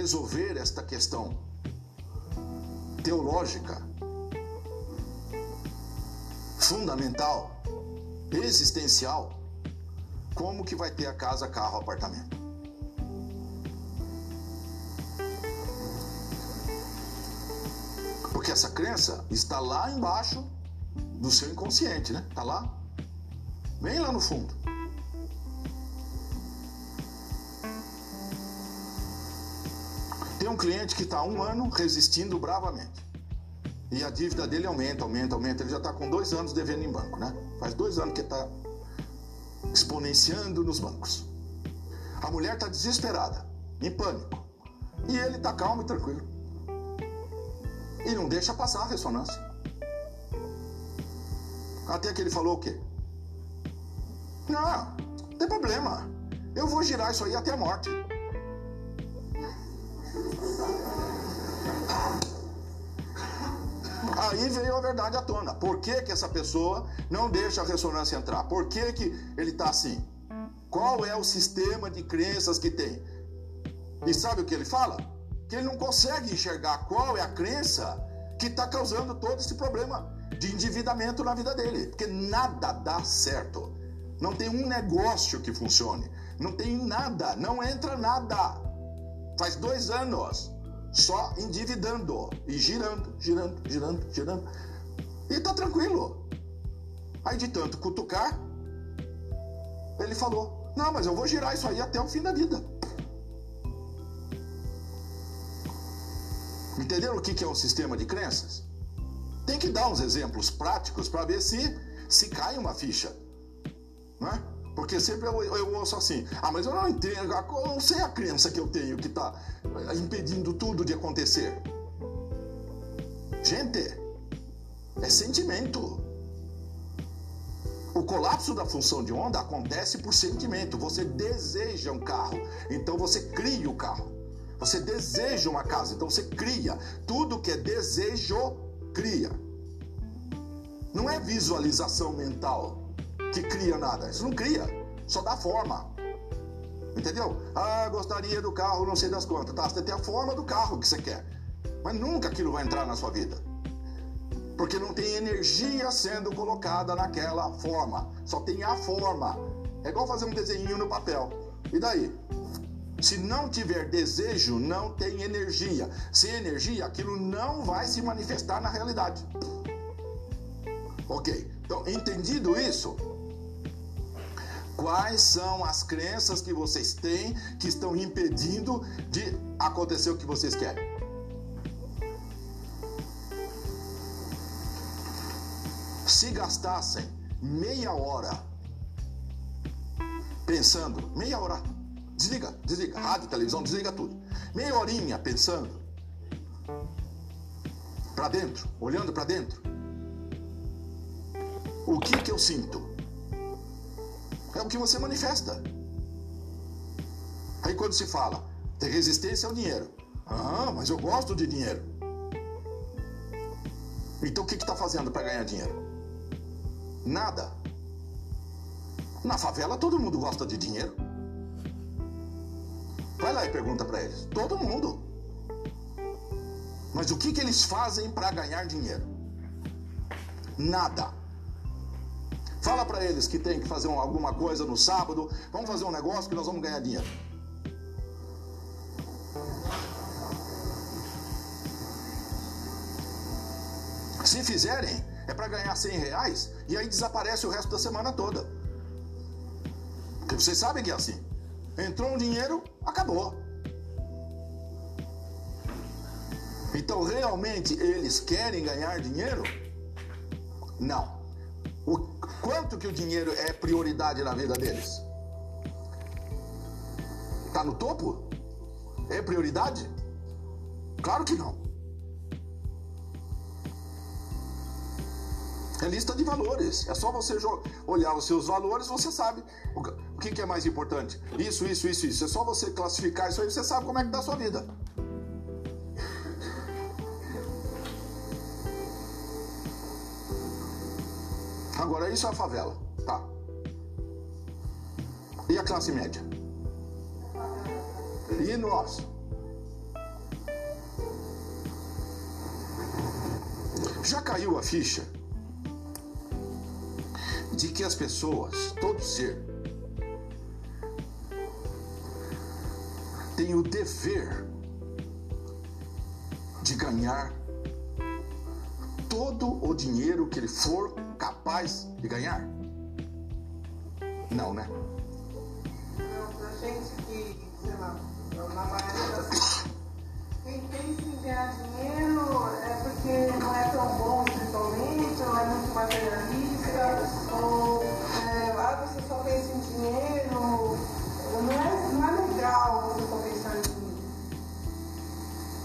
resolver esta questão teológica, fundamental, existencial, como que vai ter a casa, carro, apartamento? Porque essa crença está lá embaixo do seu inconsciente, né? Está lá, bem lá no fundo. Cliente que está um ano resistindo bravamente. E a dívida dele aumenta, aumenta, aumenta. Ele já está com dois anos devendo em banco, né? Faz dois anos que está exponenciando nos bancos. A mulher está desesperada, em pânico. E ele está calmo e tranquilo. E não deixa passar a ressonância. Até que ele falou o quê? Não, não tem problema. Eu vou girar isso aí até a morte. Aí veio a verdade à tona. Por que, que essa pessoa não deixa a ressonância entrar? Por que, que ele está assim? Qual é o sistema de crenças que tem? E sabe o que ele fala? Que ele não consegue enxergar qual é a crença que está causando todo esse problema de endividamento na vida dele. Porque nada dá certo. Não tem um negócio que funcione. Não tem nada. Não entra nada. Faz dois anos só endividando e girando, girando, girando, girando. E tá tranquilo. Aí de tanto cutucar, ele falou: Não, mas eu vou girar isso aí até o fim da vida. Entenderam o que é um sistema de crenças? Tem que dar uns exemplos práticos para ver se se cai uma ficha. Não é? Porque sempre eu, eu ouço assim, ah, mas eu não entendo, eu não sei a crença que eu tenho que está impedindo tudo de acontecer. Gente, é sentimento. O colapso da função de onda acontece por sentimento. Você deseja um carro, então você cria o carro. Você deseja uma casa, então você cria. Tudo que é desejo, cria. Não é visualização mental que cria nada. Isso não cria, só dá forma. Entendeu? Ah, gostaria do carro, não sei das quantas. Tá, você tem a forma do carro que você quer. Mas nunca aquilo vai entrar na sua vida. Porque não tem energia sendo colocada naquela forma. Só tem a forma. É igual fazer um desenho no papel. E daí? Se não tiver desejo, não tem energia. Sem energia, aquilo não vai se manifestar na realidade. Ok. Então, entendido isso, Quais são as crenças que vocês têm que estão impedindo de acontecer o que vocês querem? Se gastassem meia hora pensando, meia hora, desliga, desliga, rádio, televisão, desliga tudo. Meia horinha pensando para dentro, olhando para dentro. O que que eu sinto? É o que você manifesta. Aí quando se fala, tem resistência ao dinheiro. Ah, mas eu gosto de dinheiro. Então o que está fazendo para ganhar dinheiro? Nada. Na favela todo mundo gosta de dinheiro. Vai lá e pergunta para eles. Todo mundo. Mas o que, que eles fazem para ganhar dinheiro? Nada. Fala para eles que tem que fazer alguma coisa no sábado. Vamos fazer um negócio que nós vamos ganhar dinheiro. Se fizerem, é para ganhar 100 reais e aí desaparece o resto da semana toda. Porque vocês sabem que é assim. Entrou um dinheiro, acabou. Então realmente eles querem ganhar dinheiro? Não. O quanto que o dinheiro é prioridade na vida deles? Tá no topo? É prioridade? Claro que não. É lista de valores. É só você olhar os seus valores, você sabe o que é mais importante. Isso, isso, isso, isso. É só você classificar isso aí, você sabe como é que está a sua vida. Agora, isso é a favela, tá? E a classe média? E nós? Já caiu a ficha de que as pessoas, todo ser, tem o dever de ganhar todo o dinheiro que ele for capaz de ganhar? Não, né? Não, pra gente que, sei lá, na maioria das quem pensa em ganhar dinheiro é porque não é tão bom espiritualmente, ou é muito materialista, ou é, ah, você só pensa em dinheiro. Não é, não é legal você só pensar em dinheiro.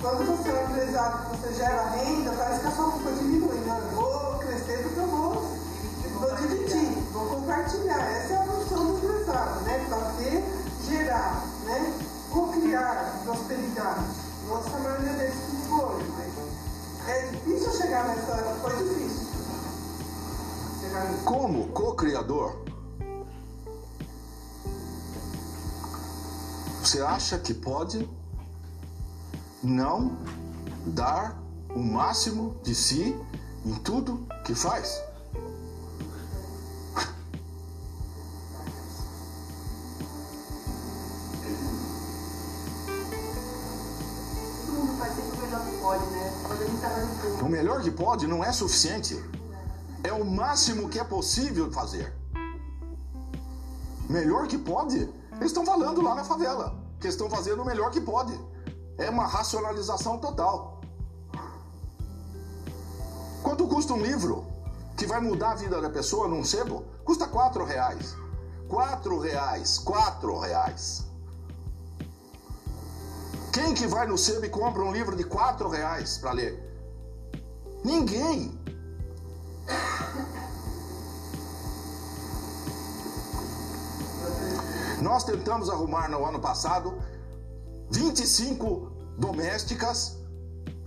Quando você é um empresário você gera renda, parece que a sua culpa diminui. Não, eu vou crescer porque eu vou, vou dividir, vou compartilhar. Essa é a função do empresário, né? Fazer, gerar, né? Co-criar prosperidade. Nossa maioria deles que foi, mas é difícil chegar nessa. Foi difícil. Chegar nisso. Como co-criador, você acha que pode não dar o máximo de si em tudo que faz? Que pode não é suficiente. É o máximo que é possível fazer. Melhor que pode. Eles estão falando lá na favela. Que estão fazendo o melhor que pode. É uma racionalização total. Quanto custa um livro que vai mudar a vida da pessoa num sebo? Custa quatro reais. Quatro reais. Quatro reais. Quem que vai no sebo e compra um livro de quatro reais para ler? Ninguém. Nós tentamos arrumar no ano passado 25 domésticas,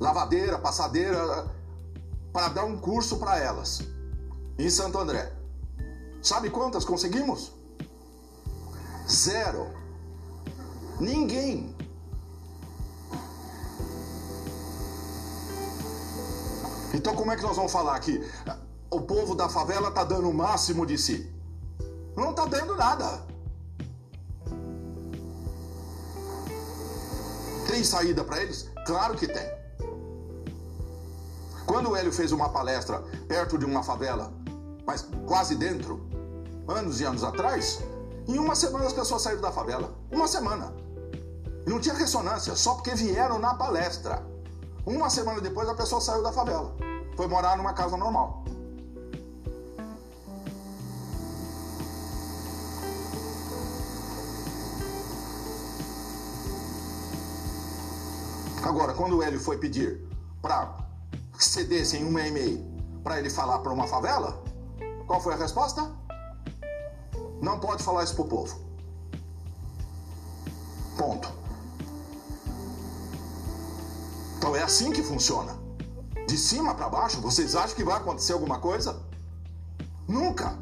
lavadeira, passadeira, para dar um curso para elas em Santo André. Sabe quantas conseguimos? Zero. Ninguém. Então como é que nós vamos falar que o povo da favela tá dando o máximo de si? Não tá dando nada. Tem saída para eles? Claro que tem. Quando o Hélio fez uma palestra perto de uma favela, mas quase dentro, anos e anos atrás, em uma semana as pessoas saíram da favela. Uma semana. Não tinha ressonância, só porque vieram na palestra. Uma semana depois a pessoa saiu da favela. Foi morar numa casa normal. Agora, quando o Hélio foi pedir para cedessem uma e-mail para ele falar para uma favela, qual foi a resposta? Não pode falar isso pro povo. Ponto. Então é assim que funciona. De cima para baixo, vocês acham que vai acontecer alguma coisa? Nunca.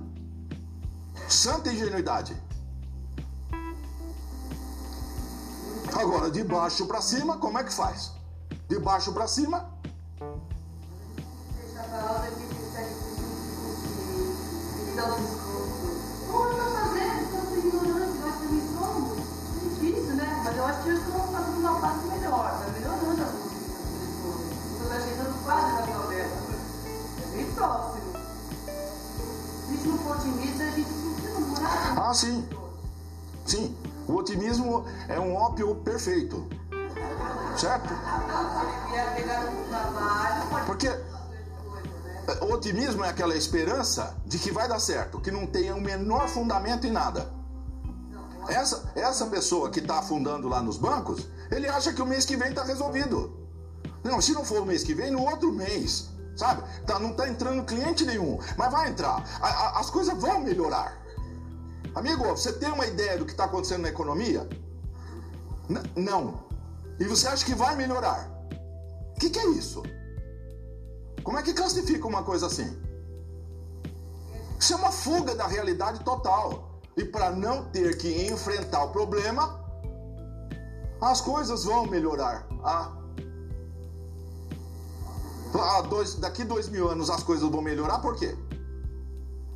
Santa ingenuidade. Agora, de baixo para cima, como é que faz? De baixo para cima, Deixa a palavra que Ah, sim. Sim, o otimismo é um ópio perfeito. Certo? Porque o otimismo é aquela esperança de que vai dar certo, que não tenha o menor fundamento em nada. Essa, essa pessoa que está afundando lá nos bancos, ele acha que o mês que vem está resolvido. Não, se não for o mês que vem, no outro mês, sabe? Tá, não está entrando cliente nenhum, mas vai entrar. A- a- as coisas vão melhorar. Amigo, você tem uma ideia do que está acontecendo na economia? N- não. E você acha que vai melhorar? O que, que é isso? Como é que classifica uma coisa assim? Isso é uma fuga da realidade total. E para não ter que enfrentar o problema, as coisas vão melhorar. Ah, dois, daqui dois mil anos as coisas vão melhorar, por quê?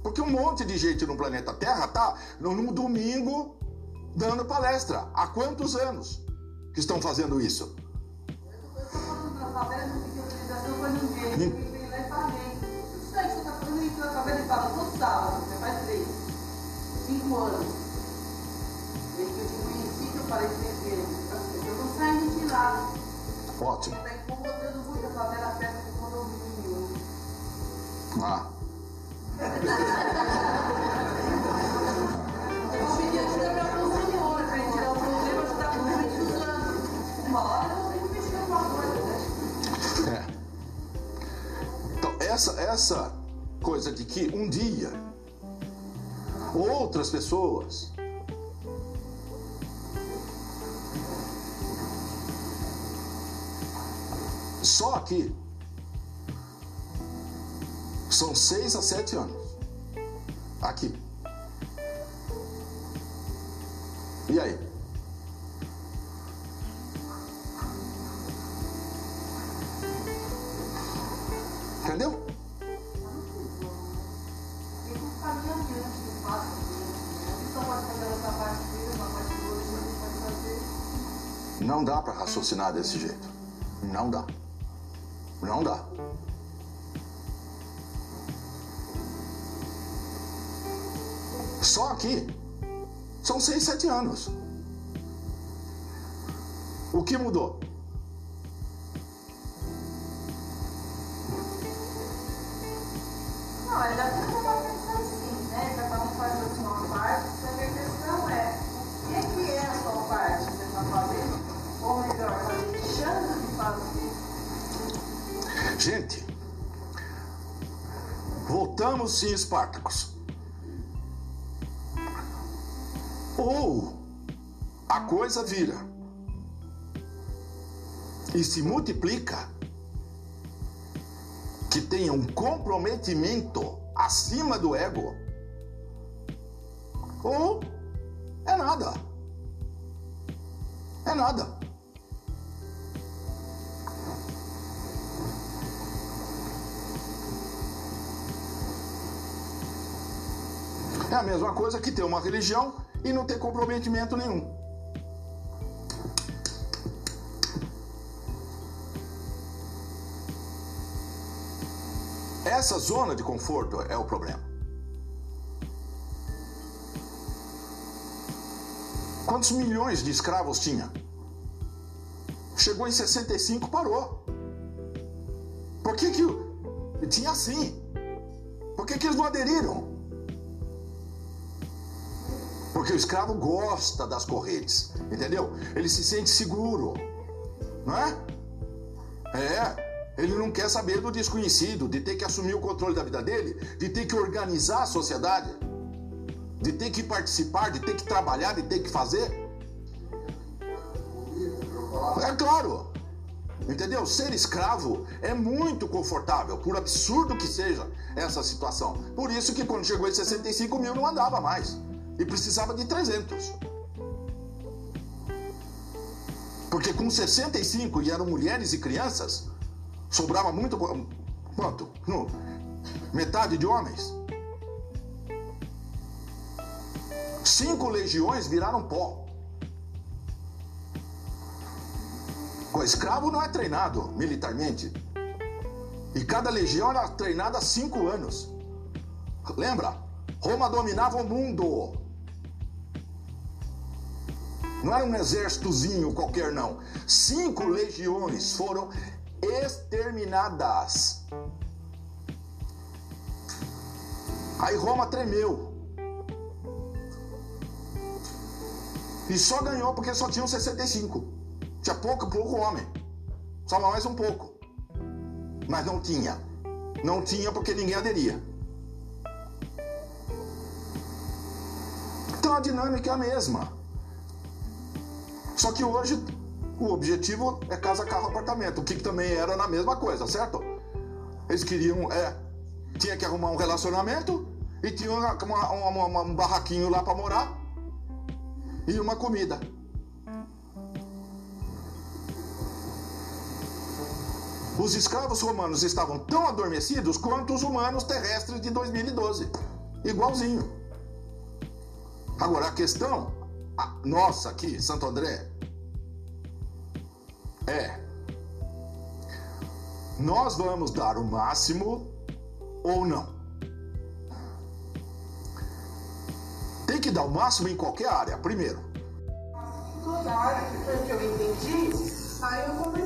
Porque um monte de gente no planeta Terra tá num domingo dando palestra. Há quantos anos que estão fazendo isso? Eu estou falando favela, não fica utilização para ninguém. Ninguém coisa de que um dia outras pessoas só aqui são seis a sete anos Não dá para raciocinar desse jeito. Não dá. Não dá. Só aqui são seis, sete anos. O que mudou? Em Espartacus. Ou a coisa vira e se multiplica, que tenha um comprometimento acima do ego, ou mesma coisa que ter uma religião e não ter comprometimento nenhum. Essa zona de conforto é o problema. Quantos milhões de escravos tinha? Chegou em 65, parou. Por que que tinha assim? Por que que eles não aderiram? Porque o escravo gosta das correntes, entendeu? Ele se sente seguro, não é? É, ele não quer saber do desconhecido, de ter que assumir o controle da vida dele, de ter que organizar a sociedade, de ter que participar, de ter que trabalhar, de ter que fazer. É claro, entendeu? Ser escravo é muito confortável, por absurdo que seja essa situação. Por isso que quando chegou em 65 mil não andava mais e precisava de 300. Porque com 65 e eram mulheres e crianças, sobrava muito. Quanto? No, metade de homens. Cinco legiões viraram pó. O escravo não é treinado militarmente. E cada legião era treinada há cinco anos. Lembra? Roma dominava o mundo. Não era um exércitozinho qualquer, não. Cinco legiões foram exterminadas. Aí Roma tremeu. E só ganhou porque só tinham 65. Tinha pouco, pouco homem. Só mais um pouco. Mas não tinha. Não tinha porque ninguém aderia. Então a dinâmica é a mesma. Só que hoje o objetivo é casa, carro, apartamento. O que também era na mesma coisa, certo? Eles queriam, é, tinha que arrumar um relacionamento e tinha uma, uma- uma- um barraquinho lá para morar e uma comida. Os escravos romanos estavam tão adormecidos quanto os humanos terrestres de 2012. Igualzinho. Agora, a questão nossa aqui, Santo André, é: nós vamos dar o máximo ou não? Tem que dar o máximo em qualquer área, primeiro. Toda área que eu entendi, aí eu comecei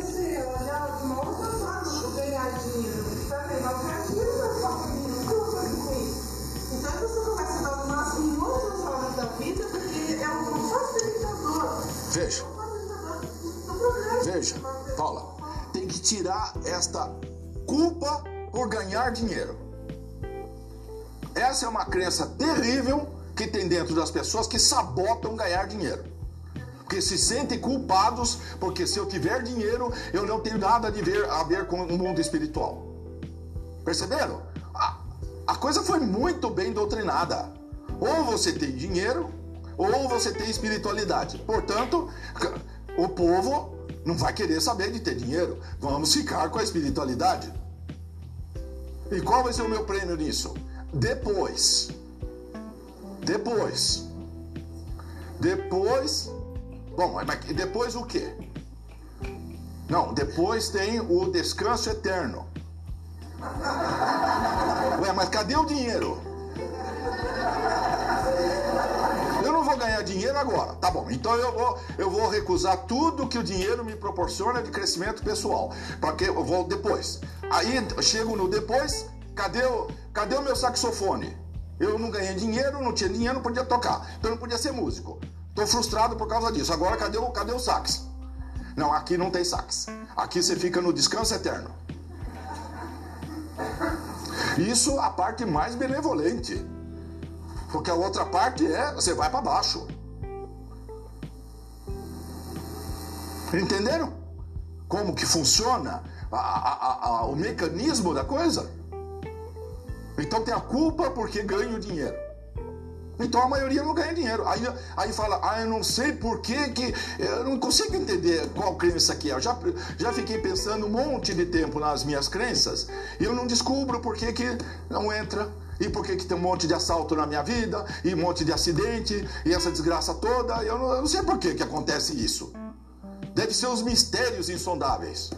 dinheiro. Essa é uma crença terrível que tem dentro das pessoas que sabotam ganhar dinheiro. Porque se sentem culpados, porque se eu tiver dinheiro, eu não tenho nada a ver, a ver com o mundo espiritual. Perceberam? A, a coisa foi muito bem doutrinada. Ou você tem dinheiro, ou você tem espiritualidade. Portanto, o povo não vai querer saber de ter dinheiro. Vamos ficar com a espiritualidade. E qual vai ser o meu prêmio nisso? Depois depois. Depois. Bom, depois o quê? Não, depois tem o descanso eterno. Ué, mas cadê o dinheiro? Eu não vou ganhar dinheiro agora. Tá bom, então eu vou, eu vou recusar tudo que o dinheiro me proporciona de crescimento pessoal. Porque eu vou depois. Aí chego no depois, cadê o, cadê o meu saxofone? Eu não ganhei dinheiro, não tinha dinheiro, não podia tocar. Então não podia ser músico. Estou frustrado por causa disso. Agora cadê o, cadê o sax? Não, aqui não tem sax. Aqui você fica no descanso eterno. Isso a parte mais benevolente. Porque a outra parte é você vai para baixo. Entenderam? Como que funciona a, a, o mecanismo da coisa? Então tem a culpa porque ganha o dinheiro. Então a maioria não ganha dinheiro. Aí, aí fala, ah, eu não sei por que, que eu não consigo entender qual crença aqui é. Eu já, já fiquei pensando um monte de tempo nas minhas crenças e eu não descubro por que, que não entra. E por que, que tem um monte de assalto na minha vida, e um monte de acidente, e essa desgraça toda. Eu não, eu não sei por que, que acontece isso. Deve ser os mistérios insondáveis.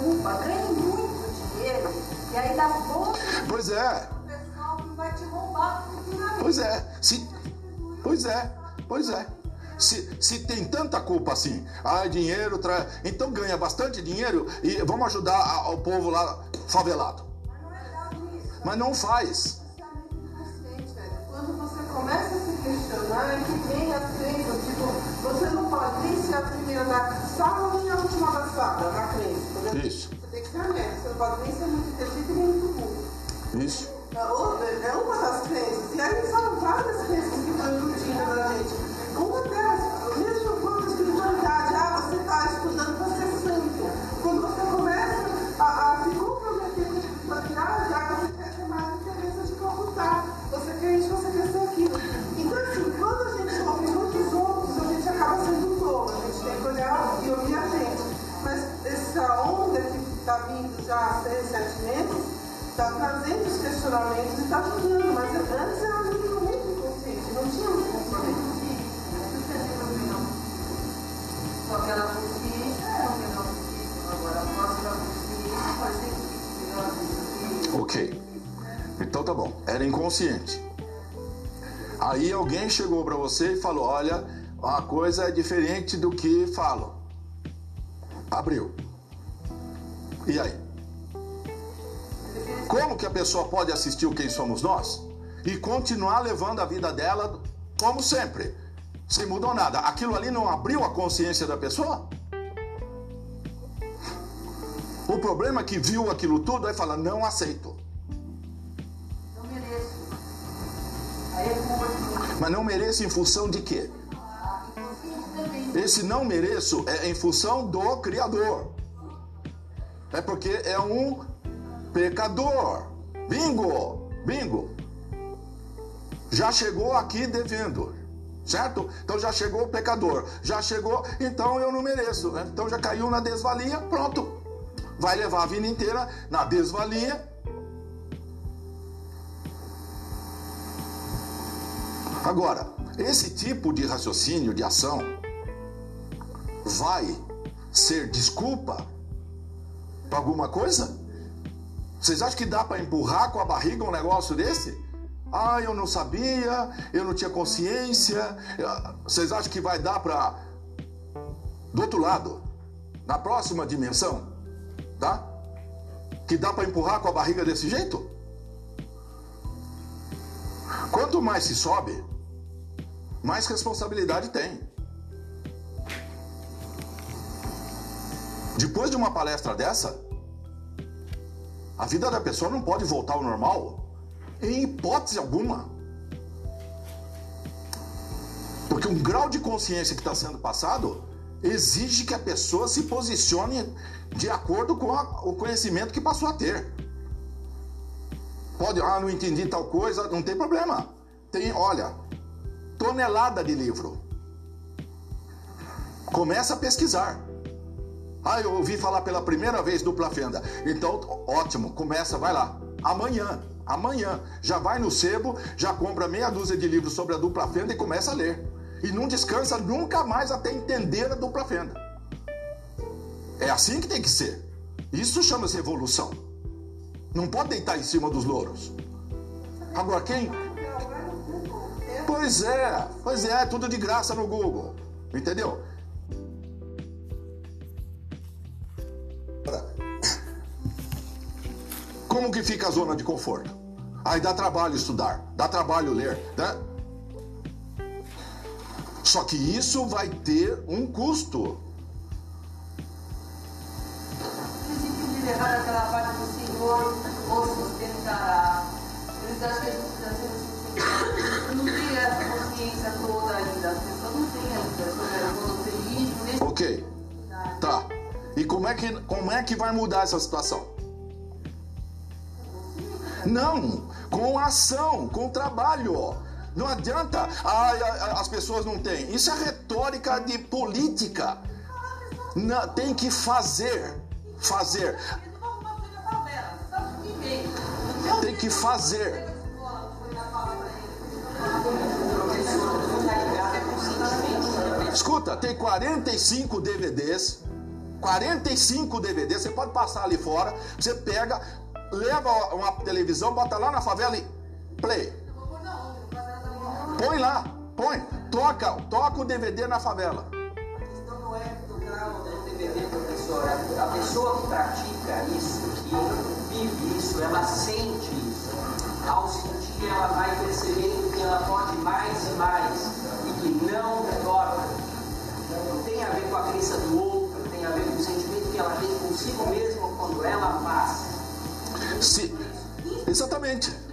Culpa, ganhe muito dinheiro e aí dá bom pois é. o pessoal que vai te roubar futuramente. Pois é. Se, pois é. Pois é. Se, se tem tanta culpa assim, ah, dinheiro, tra... então ganha bastante dinheiro e vamos ajudar a, o povo lá favelado. Mas não é isso. Mas não faz. Quando você começa a questionar, é que vem a crença, tipo, você não pode nem ser a primeira da sala nem a última da sala, na crença. entendeu? Isso. Você tem que ser honesto, você não pode nem ser muito inteligente nem muito burro. Isso. É outra- é uma das crenças. E aí são várias crenças que estão iludindo na gente. Já há seis, sete meses, está trazendo os questionamentos e está ajudando, mas antes era muito, muito inconsciente, não tinha muito compromisso. Só que ela consciência é o menor possível. Agora, a próxima consciência pode ser que melhor do que Ok. Então tá bom. Era inconsciente. Aí alguém chegou para você e falou: Olha, uma coisa é diferente do que falam. Abriu. E aí? Como que a pessoa pode assistir o Quem Somos Nós e continuar levando a vida dela como sempre, sem mudar nada? Aquilo ali não abriu a consciência da pessoa? O problema é que viu aquilo tudo e fala: Não aceito. Não mereço. É. Mas não mereço em função de quê? Esse não mereço é em função do Criador. É porque é um pecador. Bingo! Bingo! Já chegou aqui devendo. certo? Então já chegou o pecador, já chegou, então eu não mereço, né? então já caiu na desvalia, pronto. Vai levar a vida inteira na desvalia. Agora, esse tipo de raciocínio, de ação, vai ser desculpa para alguma coisa? Vocês acham que dá para empurrar com a barriga um negócio desse? Ah, eu não sabia, eu não tinha consciência. Vocês acham que vai dar para. Do outro lado, na próxima dimensão, tá? Que dá para empurrar com a barriga desse jeito? Quanto mais se sobe, mais responsabilidade tem. Depois de uma palestra dessa, a vida da pessoa não pode voltar ao normal em hipótese alguma. Porque um grau de consciência que está sendo passado exige que a pessoa se posicione de acordo com a, o conhecimento que passou a ter. Pode, ah, não entendi tal coisa, não tem problema. Tem, olha, tonelada de livro. Começa a pesquisar. Ah, eu ouvi falar pela primeira vez dupla fenda. Então, ótimo, começa, vai lá. Amanhã amanhã. Já vai no sebo, já compra meia dúzia de livros sobre a dupla fenda e começa a ler. E não descansa nunca mais até entender a dupla fenda. É assim que tem que ser. Isso chama-se evolução. Não pode deitar em cima dos louros. Agora quem. Pois é, pois é, tudo de graça no Google. Entendeu? Como que fica a zona de conforto? Aí dá trabalho estudar, dá trabalho ler, né? Só que isso vai ter um custo. Ok. Tá. E como é, que, como é que vai mudar essa situação? Não, com ação, com trabalho. Não adianta, ah, as pessoas não têm. Isso é retórica de política. Não, tem que fazer. Fazer. Tem que fazer. Escuta, tem 45 DVDs. 45 DVDs, você pode passar ali fora, você pega, leva uma televisão, bota lá na favela e play. Põe lá, põe, toca, toca o DVD na favela. A questão não é do grau do DVD, professor. A pessoa que pratica isso, que vive isso, ela sente isso. Ao sentir, ela vai percebendo que ela pode mais e mais e que não retorna. Não tem a ver com a crença do outro, tem a ver com o sentimento que ela tem consigo mesma. Se, exatamente.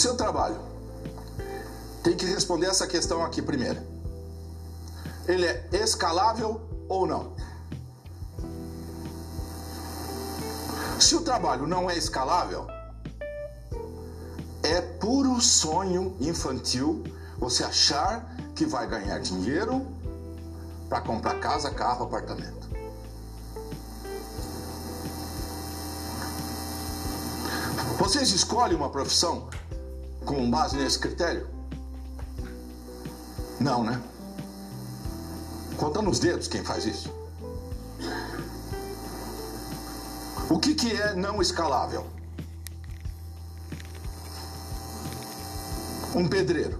Seu trabalho. Tem que responder essa questão aqui primeiro. Ele é escalável ou não? Se o trabalho não é escalável, é puro sonho infantil você achar que vai ganhar dinheiro para comprar casa, carro, apartamento. Vocês escolhem uma profissão com base nesse critério? Não, né? Conta nos dedos quem faz isso. O que, que é não escalável? Um pedreiro.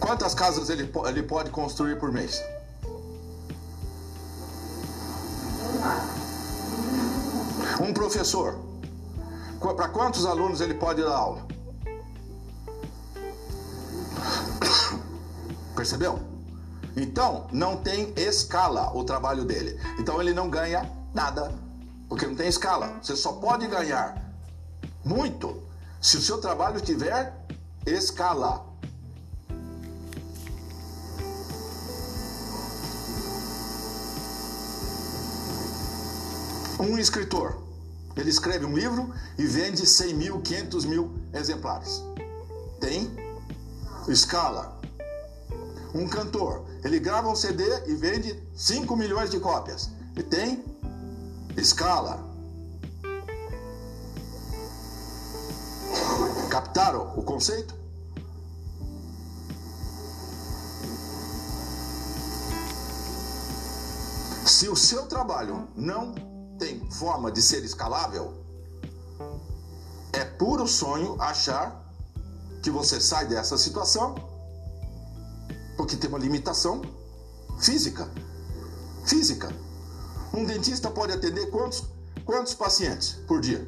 Quantas casas ele, ele pode construir por mês? Um professor, para quantos alunos ele pode dar aula? Percebeu? Então, não tem escala o trabalho dele. Então, ele não ganha nada, porque não tem escala. Você só pode ganhar muito se o seu trabalho tiver escala. Um escritor, ele escreve um livro e vende 100 mil, 500 mil exemplares. Tem escala. Um cantor, ele grava um CD e vende 5 milhões de cópias. E tem escala. Captaram o conceito? Se o seu trabalho não tem forma de ser escalável, é puro sonho achar que você sai dessa situação porque tem uma limitação física. Física. Um dentista pode atender quantos, quantos pacientes por dia?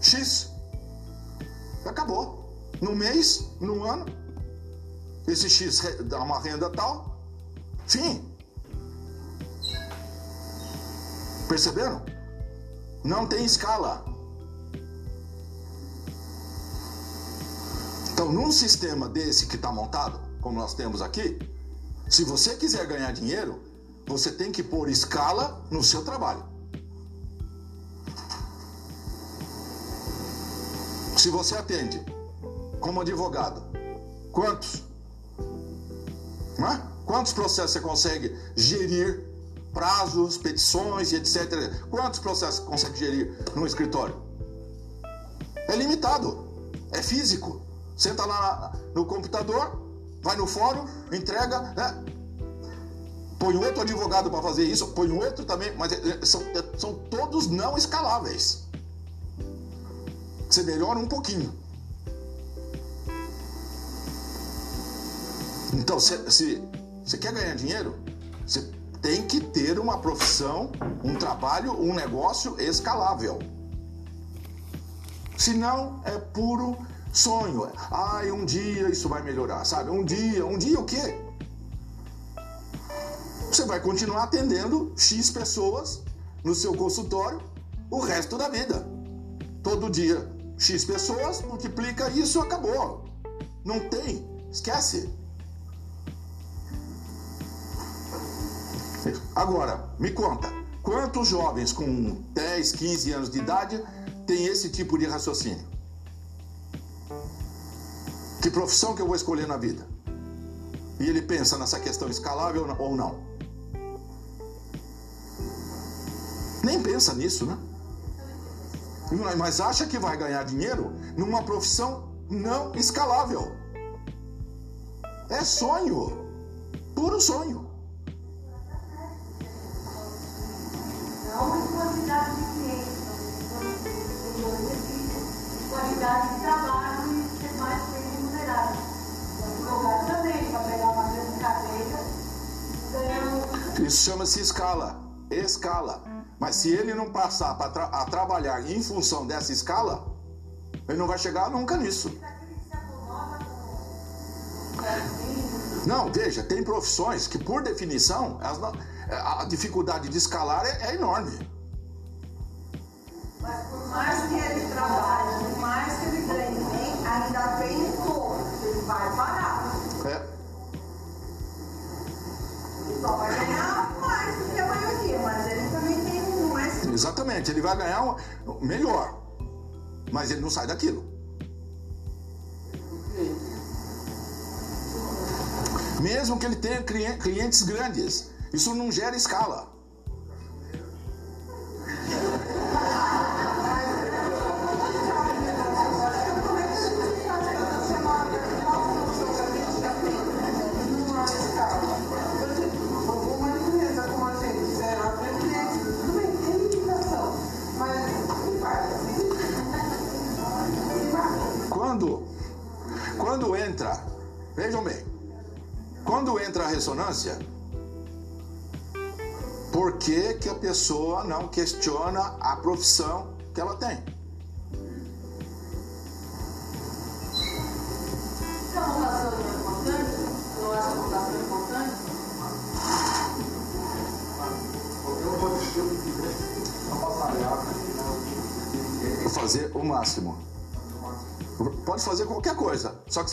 X. Acabou. No mês, no ano, esse X dá uma renda tal. Fim. Perceberam? Não tem escala. Então, num sistema desse que está montado, como nós temos aqui, se você quiser ganhar dinheiro, você tem que pôr escala no seu trabalho. Se você atende como advogado, quantos? É? Quantos processos você consegue gerir prazos, petições e etc. Quantos processos consegue gerir no escritório? É limitado, é físico. Senta lá no computador, vai no fórum, entrega, né? põe outro advogado para fazer isso, põe outro também, mas é, é, são, são todos não escaláveis. Você melhora um pouquinho. Então, se, se você quer ganhar dinheiro, você tem que ter uma profissão, um trabalho, um negócio escalável. Senão é puro sonho. Ai, um dia isso vai melhorar, sabe? Um dia, um dia o quê? Você vai continuar atendendo X pessoas no seu consultório o resto da vida. Todo dia, X pessoas, multiplica isso, acabou. Não tem, esquece. Agora, me conta, quantos jovens com 10, 15 anos de idade têm esse tipo de raciocínio? Que profissão que eu vou escolher na vida? E ele pensa nessa questão escalável ou não? Nem pensa nisso, né? Mas acha que vai ganhar dinheiro numa profissão não escalável. É sonho. Puro sonho. quantidade de de trabalho mais bem remunerado. Advogado também, para pegar uma grande ganhando. Isso chama-se escala. Escala. Mas se ele não passar tra a trabalhar em função dessa escala, ele não vai chegar nunca nisso. Não, veja, tem profissões que, por definição, a dificuldade de escalar é, é enorme. Mas por mais que ele trabalhe, por mais que ele ganhe bem, ainda tem um corpo, ele vai parar. É. Ele só vai ganhar mais do que a maioria, mas ele também tem um mais. Exatamente, ele vai ganhar um, melhor, mas ele não sai daquilo. Mesmo que ele tenha clientes grandes, isso não gera escala.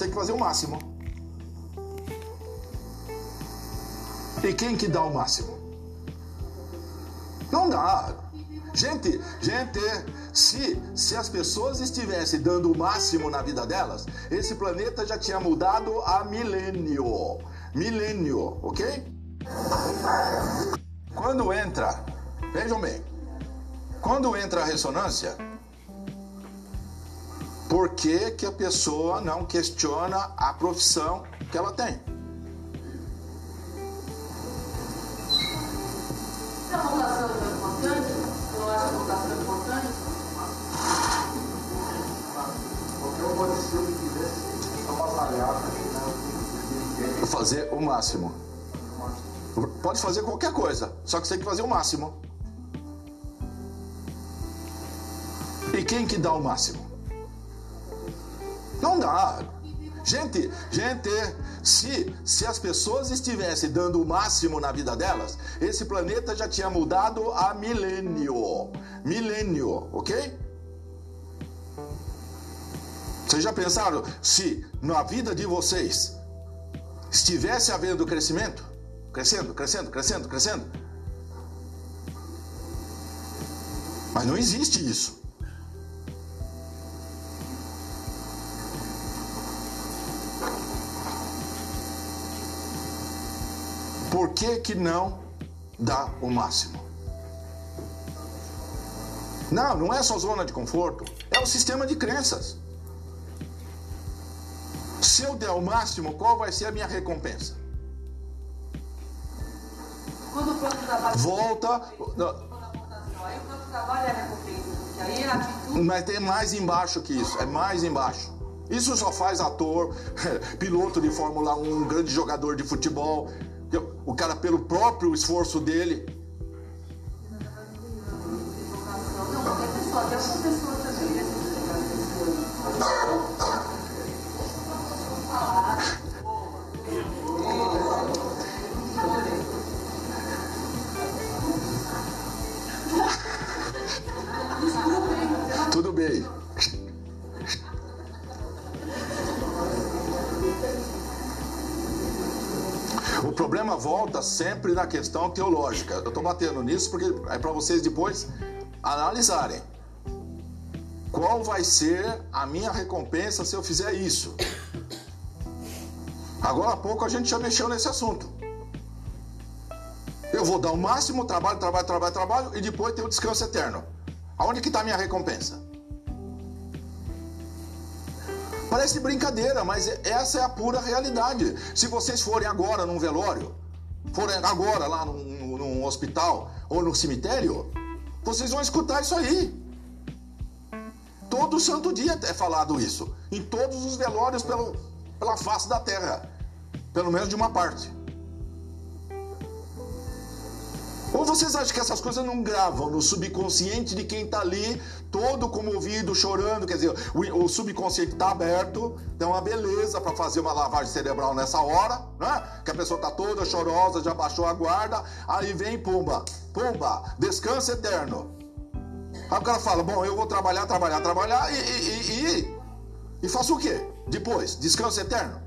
Tem que fazer o máximo. E quem que dá o máximo? Não dá. Gente, gente, se, se as pessoas estivessem dando o máximo na vida delas, esse planeta já tinha mudado há milênio. Milênio, ok? Quando entra, vejam bem, quando entra a ressonância, por que, que a pessoa não questiona a profissão que ela tem? é Fazer o máximo. Pode fazer qualquer coisa, só que você tem que fazer o máximo. E quem que dá o máximo? Não dá. Gente, gente, se, se as pessoas estivessem dando o máximo na vida delas, esse planeta já tinha mudado há milênio. Milênio, ok? Vocês já pensaram se na vida de vocês estivesse havendo crescimento? Crescendo, crescendo, crescendo, crescendo. Mas não existe isso. Por que que não dá o máximo? Não, não é só zona de conforto, é o sistema de crenças. Se eu der o máximo, qual vai ser a minha recompensa? quando o próprio trabalho Volta. quando a votação, aí o trabalho é a recompensa, porque aí a atitude Mas tem mais embaixo que isso, é mais embaixo. Isso só faz ator, piloto de Fórmula 1, um grande jogador de futebol. O cara, pelo próprio esforço dele, vocação, não, problema volta sempre na questão teológica. Eu estou batendo nisso porque é para vocês depois analisarem. Qual vai ser a minha recompensa se eu fizer isso? Agora há pouco a gente já mexeu nesse assunto. Eu vou dar o máximo, trabalho, trabalho, trabalho, trabalho e depois tem o descanso eterno. Aonde que está a minha recompensa? Parece brincadeira, mas essa é a pura realidade. Se vocês forem agora num velório, forem agora lá num, num hospital ou no cemitério, vocês vão escutar isso aí. Todo santo dia é falado isso. Em todos os velórios pelo, pela face da terra. Pelo menos de uma parte. Ou vocês acham que essas coisas não gravam no subconsciente de quem está ali, todo comovido, chorando? Quer dizer, o, o subconsciente está aberto, é uma beleza para fazer uma lavagem cerebral nessa hora, né? Que a pessoa está toda chorosa, já baixou a guarda, aí vem, pumba, pumba, descanso eterno. Aí o cara fala: Bom, eu vou trabalhar, trabalhar, trabalhar e, e, e, e faço o quê? Depois, descanso eterno?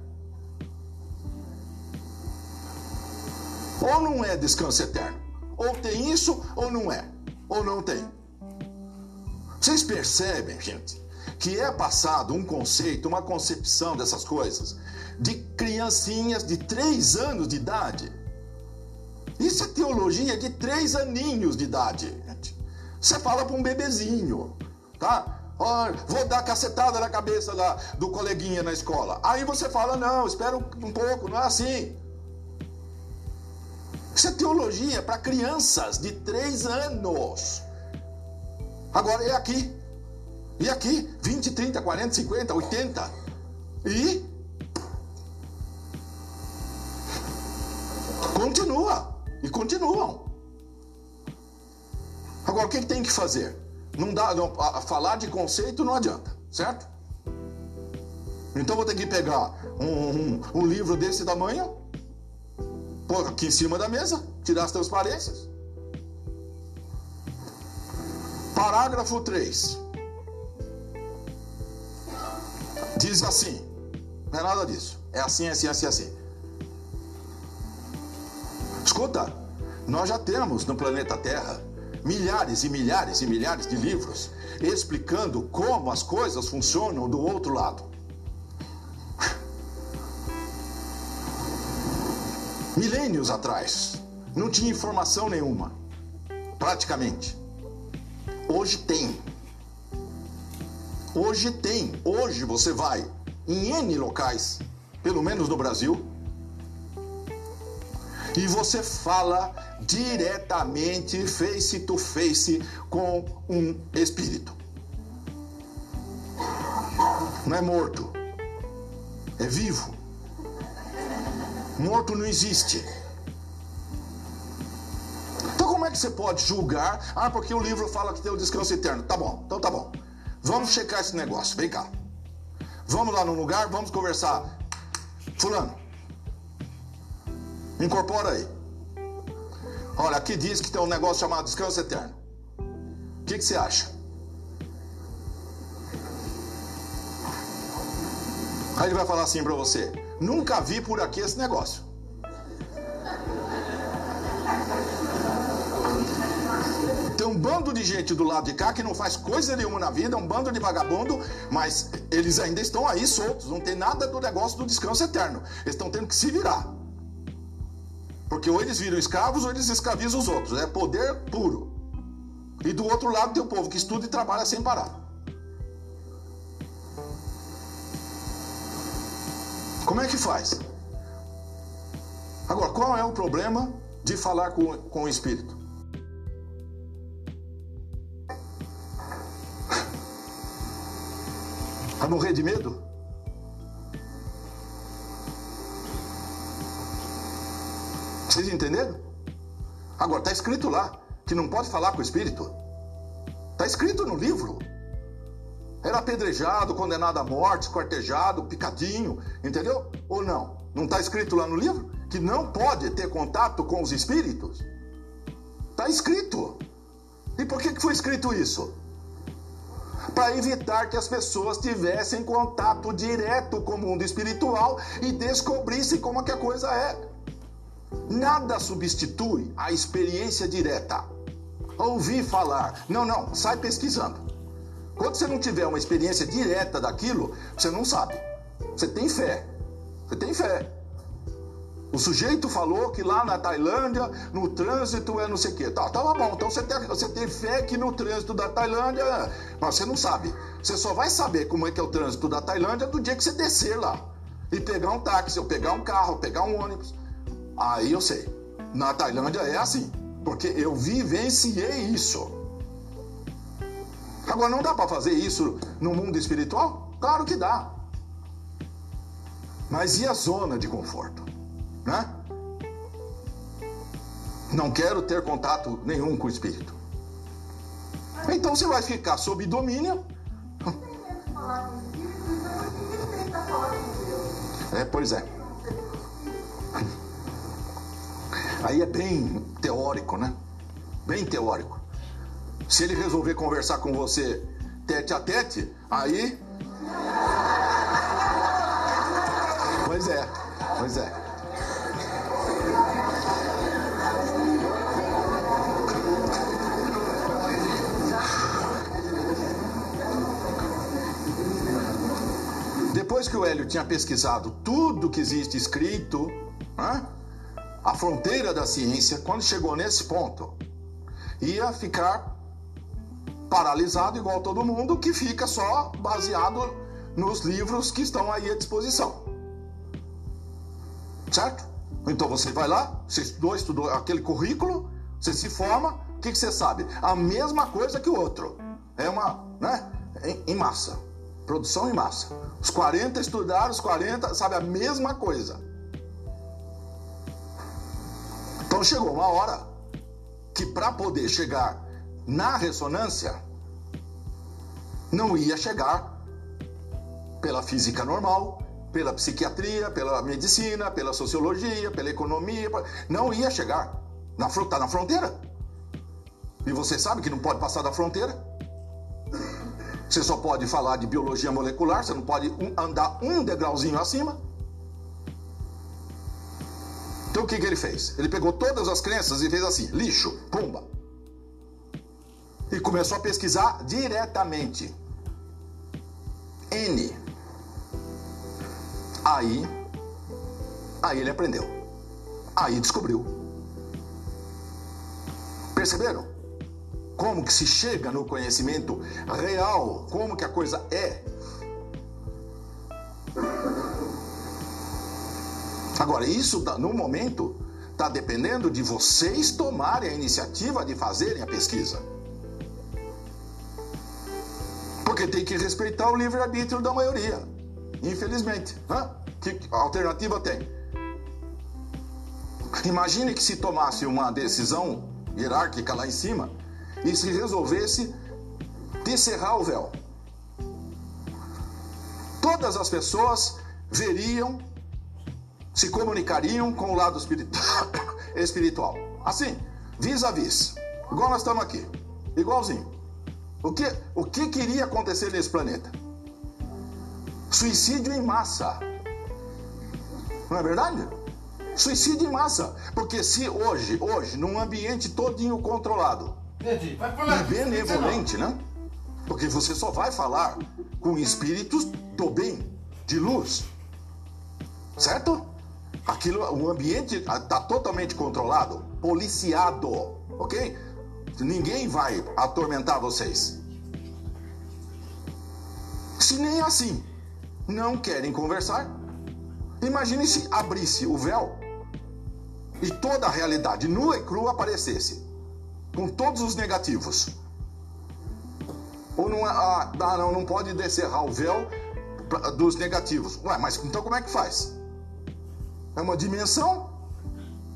Ou não é descanso eterno? Ou tem isso ou não é? Ou não tem? Vocês percebem, gente, que é passado um conceito, uma concepção dessas coisas de criancinhas de três anos de idade. Isso é teologia de três aninhos de idade. Gente. Você fala para um bebezinho, tá? Ó, vou dar cacetada na cabeça da, do coleguinha na escola. Aí você fala, não, espera um pouco, não é assim. Isso é teologia para crianças de 3 anos. Agora é aqui. E aqui, 20, 30, 40, 50, 80. E continua. E continuam. Agora, o que, tem que fazer? Não dá, não, a, falar de conceito não adianta, certo? Então vou ter que pegar um, um, um livro desse tamanho, aqui em cima da mesa, tirar as transparências. Parágrafo 3. Diz assim: não é nada disso. É assim, assim, assim, assim. Escuta, nós já temos no planeta Terra milhares e milhares e milhares de livros explicando como as coisas funcionam do outro lado. Milênios atrás, não tinha informação nenhuma, praticamente. Hoje tem. Hoje tem. Hoje você vai em N locais, pelo menos no Brasil, e você fala diretamente, face to face, com um espírito. Não é morto, é vivo. Morto não existe. Então, como é que você pode julgar? Ah, porque o livro fala que tem o descanso eterno. Tá bom, então tá bom. Vamos checar esse negócio. Vem cá. Vamos lá no lugar, vamos conversar. Fulano, incorpora aí. Olha, aqui diz que tem um negócio chamado descanso eterno. O que, que você acha? Aí ele vai falar assim para você: Nunca vi por aqui esse negócio. Tem um bando de gente do lado de cá que não faz coisa nenhuma na vida, um bando de vagabundo, mas eles ainda estão aí soltos, não tem nada do negócio do descanso eterno. Eles estão tendo que se virar. Porque ou eles viram escravos ou eles escravizam os outros. É poder puro. E do outro lado tem o povo que estuda e trabalha sem parar. Como é que faz? Agora, qual é o problema de falar com, com o Espírito? A morrer de medo? Vocês entenderam? Agora, está escrito lá que não pode falar com o Espírito. Está escrito no livro. Era apedrejado, condenado à morte, esquartejado, picadinho, entendeu? Ou não? Não está escrito lá no livro que não pode ter contato com os espíritos? Está escrito. E por que, que foi escrito isso? Para evitar que as pessoas tivessem contato direto com o mundo espiritual e descobrissem como é que a coisa é. Nada substitui a experiência direta. Ouvir falar. Não, não, sai pesquisando. Quando você não tiver uma experiência direta daquilo, você não sabe. Você tem fé. Você tem fé. O sujeito falou que lá na Tailândia, no trânsito é não sei o quê. Tá, tá bom. Então você tem, você tem fé que no trânsito da Tailândia. Mas você não sabe. Você só vai saber como é que é o trânsito da Tailândia do dia que você descer lá. E pegar um táxi, ou pegar um carro, ou pegar um ônibus. Aí eu sei. Na Tailândia é assim. Porque eu vivenciei isso. Agora não dá para fazer isso no mundo espiritual? Claro que dá. Mas e a zona de conforto? Né? Não quero ter contato nenhum com o espírito. Então você vai ficar sob domínio. É, pois é. Aí é bem teórico, né? Bem teórico. Se ele resolver conversar com você tete a tete, aí. Pois é, pois é. Depois que o Hélio tinha pesquisado tudo que existe escrito, né? a fronteira da ciência, quando chegou nesse ponto, ia ficar paralisado igual todo mundo, que fica só baseado nos livros que estão aí à disposição. Certo? Então você vai lá, você estudou, estudou aquele currículo, você se forma, o que, que você sabe? A mesma coisa que o outro. É uma, né? Em, em massa. Produção em massa. Os 40 estudaram, os 40, sabe, a mesma coisa. Então chegou uma hora que para poder chegar na ressonância, não ia chegar pela física normal, pela psiquiatria, pela medicina, pela sociologia, pela economia, não ia chegar. Na, tá na fronteira. E você sabe que não pode passar da fronteira. Você só pode falar de biologia molecular, você não pode andar um degrauzinho acima. Então o que, que ele fez? Ele pegou todas as crenças e fez assim: lixo, pumba. E começou a pesquisar diretamente. N. Aí, aí ele aprendeu. Aí descobriu. Perceberam? Como que se chega no conhecimento real, como que a coisa é. Agora, isso no momento está dependendo de vocês tomarem a iniciativa de fazerem a pesquisa. Porque tem que respeitar o livre-arbítrio da maioria. Infelizmente. Que alternativa tem? Imagine que se tomasse uma decisão hierárquica lá em cima e se resolvesse descerrar o véu. Todas as pessoas veriam, se comunicariam com o lado espiritual. Assim, vis a vis. Igual nós estamos aqui. Igualzinho. O que, o que queria acontecer nesse planeta? Suicídio em massa. Não é verdade? Suicídio em massa. Porque se hoje, hoje, num ambiente todinho controlado, Entendi. Vai falar e benevolente, né? Porque você só vai falar com espíritos do bem, de luz. Certo? Aquilo, o ambiente está totalmente controlado, policiado, ok? Ninguém vai atormentar vocês. Se nem assim não querem conversar, imagine se abrisse o véu e toda a realidade nua e crua aparecesse com todos os negativos. Ou não, ah, não, não pode descerrar o véu dos negativos. Ué, mas então como é que faz? É uma dimensão.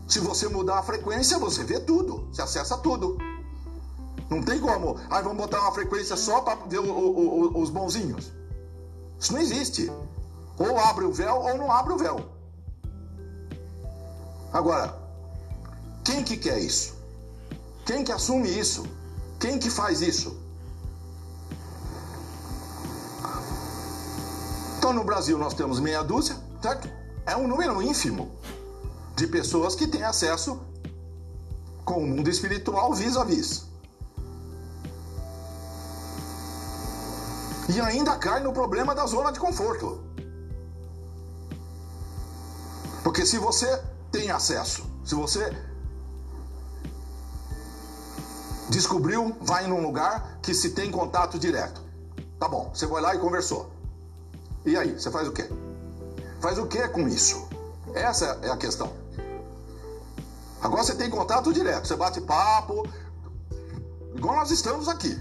Se você mudar a frequência, você vê tudo, você acessa tudo. Não tem como. Aí vamos botar uma frequência só para ver o, o, o, os bonzinhos. Isso não existe. Ou abre o véu ou não abre o véu. Agora, quem que quer isso? Quem que assume isso? Quem que faz isso? Então no Brasil nós temos meia dúzia, certo? É um número ínfimo de pessoas que têm acesso com o mundo espiritual vis a vis. E ainda cai no problema da zona de conforto. Porque se você tem acesso, se você Descobriu, vai num lugar que se tem contato direto. Tá bom, você vai lá e conversou. E aí, você faz o quê? Faz o quê com isso? Essa é a questão. Agora você tem contato direto, você bate papo, igual nós estamos aqui.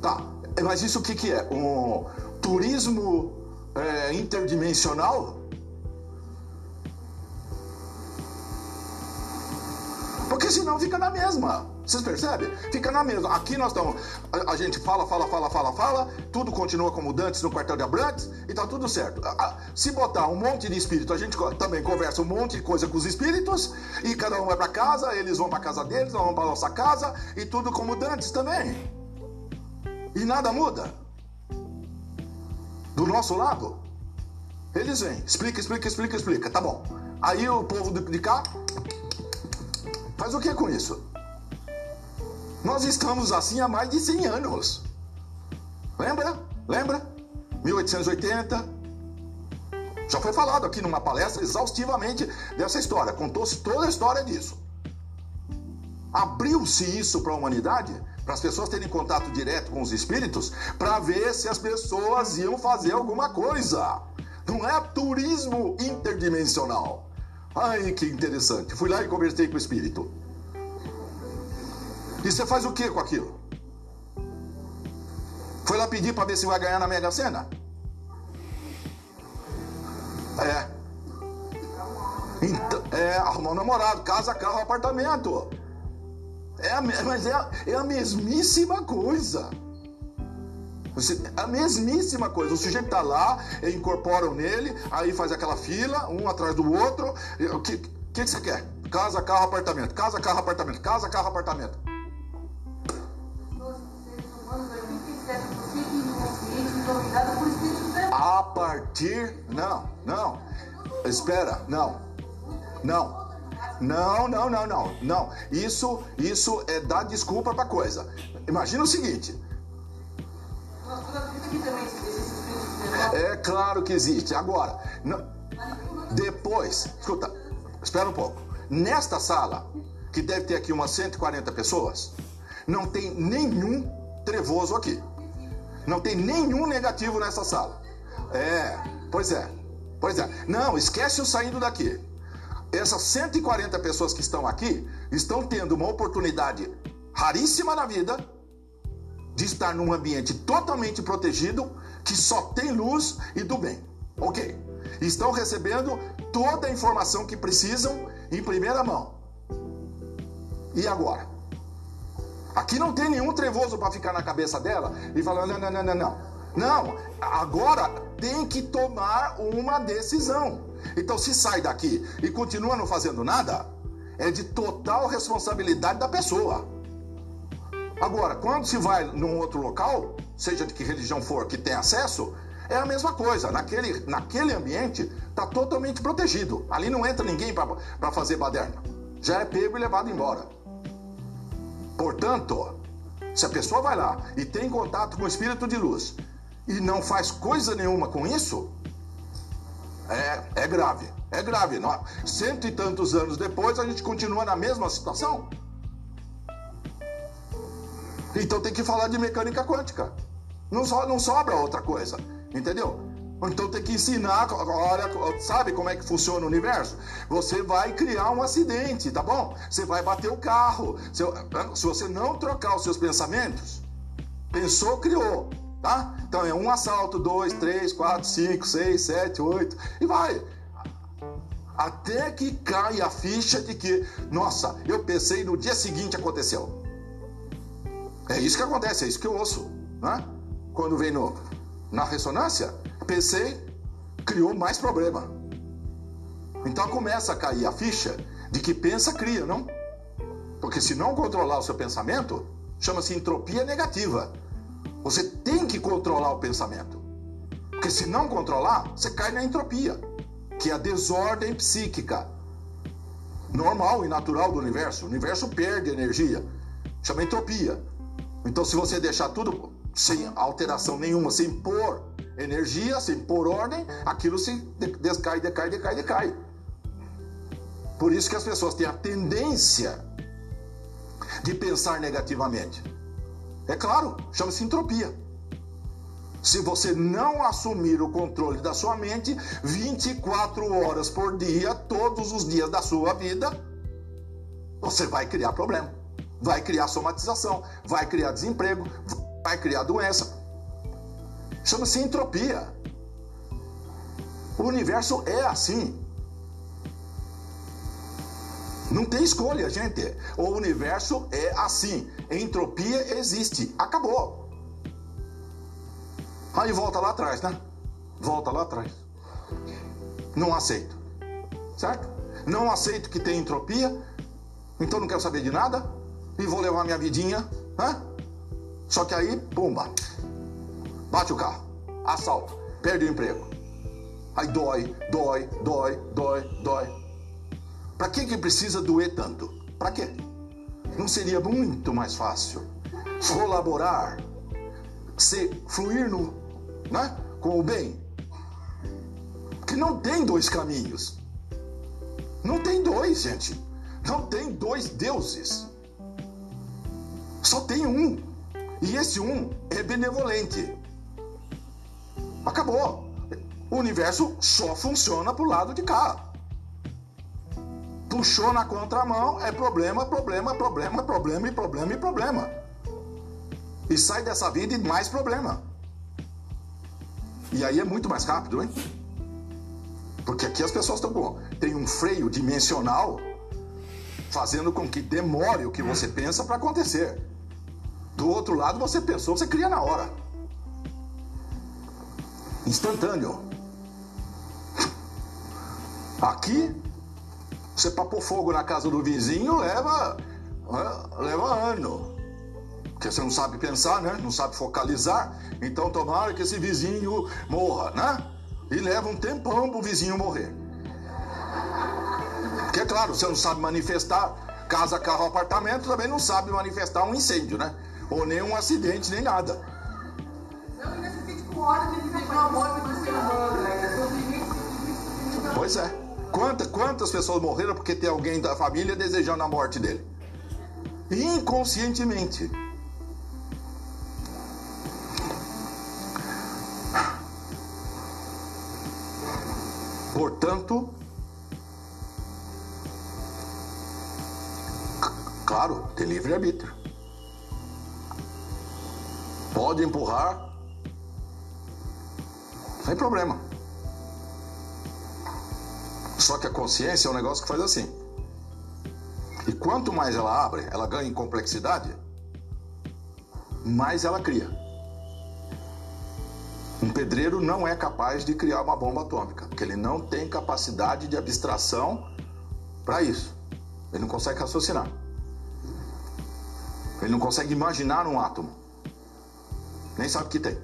Tá, mas isso o que, que é? Um turismo é, interdimensional? Porque senão fica na mesma. Vocês percebem? Fica na mesma. Aqui nós estamos. A, a, gente fala, fala, fala, fala, fala. Tudo continua como Dantes no quartel de Abrantes e tá tudo certo. A, se botar um monte de espírito, a gente também conversa um monte de coisa com os espíritos e cada um vai para casa, eles vão para casa deles, nós vamos para nossa casa e tudo como Dantes também. E nada muda. Do nosso lado, eles vêm, explica, explica, explica, explica. Tá bom. Aí o povo de cá faz o que com isso? Nós estamos assim há mais de 100 anos. Lembra? Lembra? 1880. Já foi falado aqui numa palestra exaustivamente dessa história. Contou-se toda a história disso. Abriu-se isso para a humanidade, para as pessoas terem contato direto com os espíritos, para ver se as pessoas iam fazer alguma coisa. Não é turismo interdimensional. Ai, que interessante. Fui lá e conversei com o espírito. E você faz o que com aquilo? Foi lá pedir para ver se vai ganhar na Mega Sena? É. Então, é, arrumar um namorado, casa, carro, apartamento. É a, mas é a, é a mesmíssima coisa. Você, a mesmíssima coisa. O sujeito está lá, incorporam nele, aí faz aquela fila, um atrás do outro. O que, que, que você quer? Casa, carro, apartamento. Casa, carro, apartamento. Casa, carro, apartamento. A partir. Não, não. Espera, não. Não. Não, não, não, não, não. Isso, isso é dar desculpa para coisa. Imagina o seguinte. É claro que existe. Agora, não, depois, escuta, espera um pouco. Nesta sala, que deve ter aqui umas 140 pessoas, não tem nenhum trevoso aqui. Não tem nenhum negativo nessa sala. É, pois é. Pois é. Não, esquece o saindo daqui. Essas 140 pessoas que estão aqui estão tendo uma oportunidade raríssima na vida de estar num ambiente totalmente protegido, que só tem luz e do bem. Ok. Estão recebendo toda a informação que precisam em primeira mão. E agora? Aqui não tem nenhum trevoso para ficar na cabeça dela e falar: não, não, não, não, não. Não, agora tem que tomar uma decisão. Então, se sai daqui e continua não fazendo nada, é de total responsabilidade da pessoa. Agora, quando se vai num outro local, seja de que religião for que tem acesso, é a mesma coisa. Naquele, naquele ambiente está totalmente protegido. Ali não entra ninguém para fazer baderna. Já é pego e levado embora. Portanto, se a pessoa vai lá e tem contato com o espírito de luz e não faz coisa nenhuma com isso, é, é grave. É grave. Cento e tantos anos depois, a gente continua na mesma situação. Então tem que falar de mecânica quântica. Não, so, não sobra outra coisa, entendeu? Então tem que ensinar, olha, sabe como é que funciona o universo? Você vai criar um acidente, tá bom? Você vai bater o carro. Se, se você não trocar os seus pensamentos, pensou, criou, tá? Então é um assalto, dois, três, quatro, cinco, seis, sete, oito, e vai. Até que cai a ficha de que, nossa, eu pensei no dia seguinte aconteceu. É isso que acontece, é isso que eu ouço. Né? Quando vem no, na ressonância, pensei, criou mais problema. Então começa a cair a ficha de que pensa, cria, não? Porque se não controlar o seu pensamento, chama-se entropia negativa. Você tem que controlar o pensamento. Porque se não controlar, você cai na entropia, que é a desordem psíquica normal e natural do universo. O universo perde energia, chama entropia. Então, se você deixar tudo sem alteração nenhuma, sem pôr energia, sem pôr ordem, aquilo se decai, decai, decai, decai. Por isso que as pessoas têm a tendência de pensar negativamente. É claro, chama-se entropia. Se você não assumir o controle da sua mente 24 horas por dia, todos os dias da sua vida, você vai criar problema vai criar somatização, vai criar desemprego, vai criar doença. Chama-se entropia. O universo é assim. Não tem escolha, gente. O universo é assim. Entropia existe. Acabou. Aí volta lá atrás, né? Volta lá atrás. Não aceito. Certo? Não aceito que tem entropia. Então não quero saber de nada e vou levar minha vidinha, né? Só que aí, pumba, bate o carro, assalto, perde o emprego. Aí dói, dói, dói, dói, dói. Para que que precisa doer tanto? Para quê? Não seria muito mais fácil colaborar, se fluir no, né, com o bem? Que não tem dois caminhos. Não tem dois, gente. Não tem dois deuses. Só tem um. E esse um é benevolente. Acabou. O universo só funciona pro lado de cá. Puxou na contramão, é problema, problema, problema, problema e problema e problema. E sai dessa vida e mais problema. E aí é muito mais rápido, hein? Porque aqui as pessoas estão com. Tem um freio dimensional fazendo com que demore o que você pensa para acontecer. Do outro lado, você pensou, você cria na hora. Instantâneo. Aqui, você pôr fogo na casa do vizinho leva, leva ano. Porque você não sabe pensar, né? Não sabe focalizar. Então tomara que esse vizinho morra, né? E leva um tempão pro vizinho morrer. Porque é claro, você não sabe manifestar casa, carro, apartamento, também não sabe manifestar um incêndio, né? Ou nem um acidente, nem nada. Né? Pois é. Quantas, quantas pessoas morreram porque tem alguém da família desejando a morte dele? Inconscientemente. Portanto, claro, tem livre-arbítrio. Pode empurrar, sem problema. Só que a consciência é um negócio que faz assim. E quanto mais ela abre, ela ganha em complexidade, mais ela cria. Um pedreiro não é capaz de criar uma bomba atômica, porque ele não tem capacidade de abstração para isso. Ele não consegue raciocinar. Ele não consegue imaginar um átomo. Nem sabe que tem.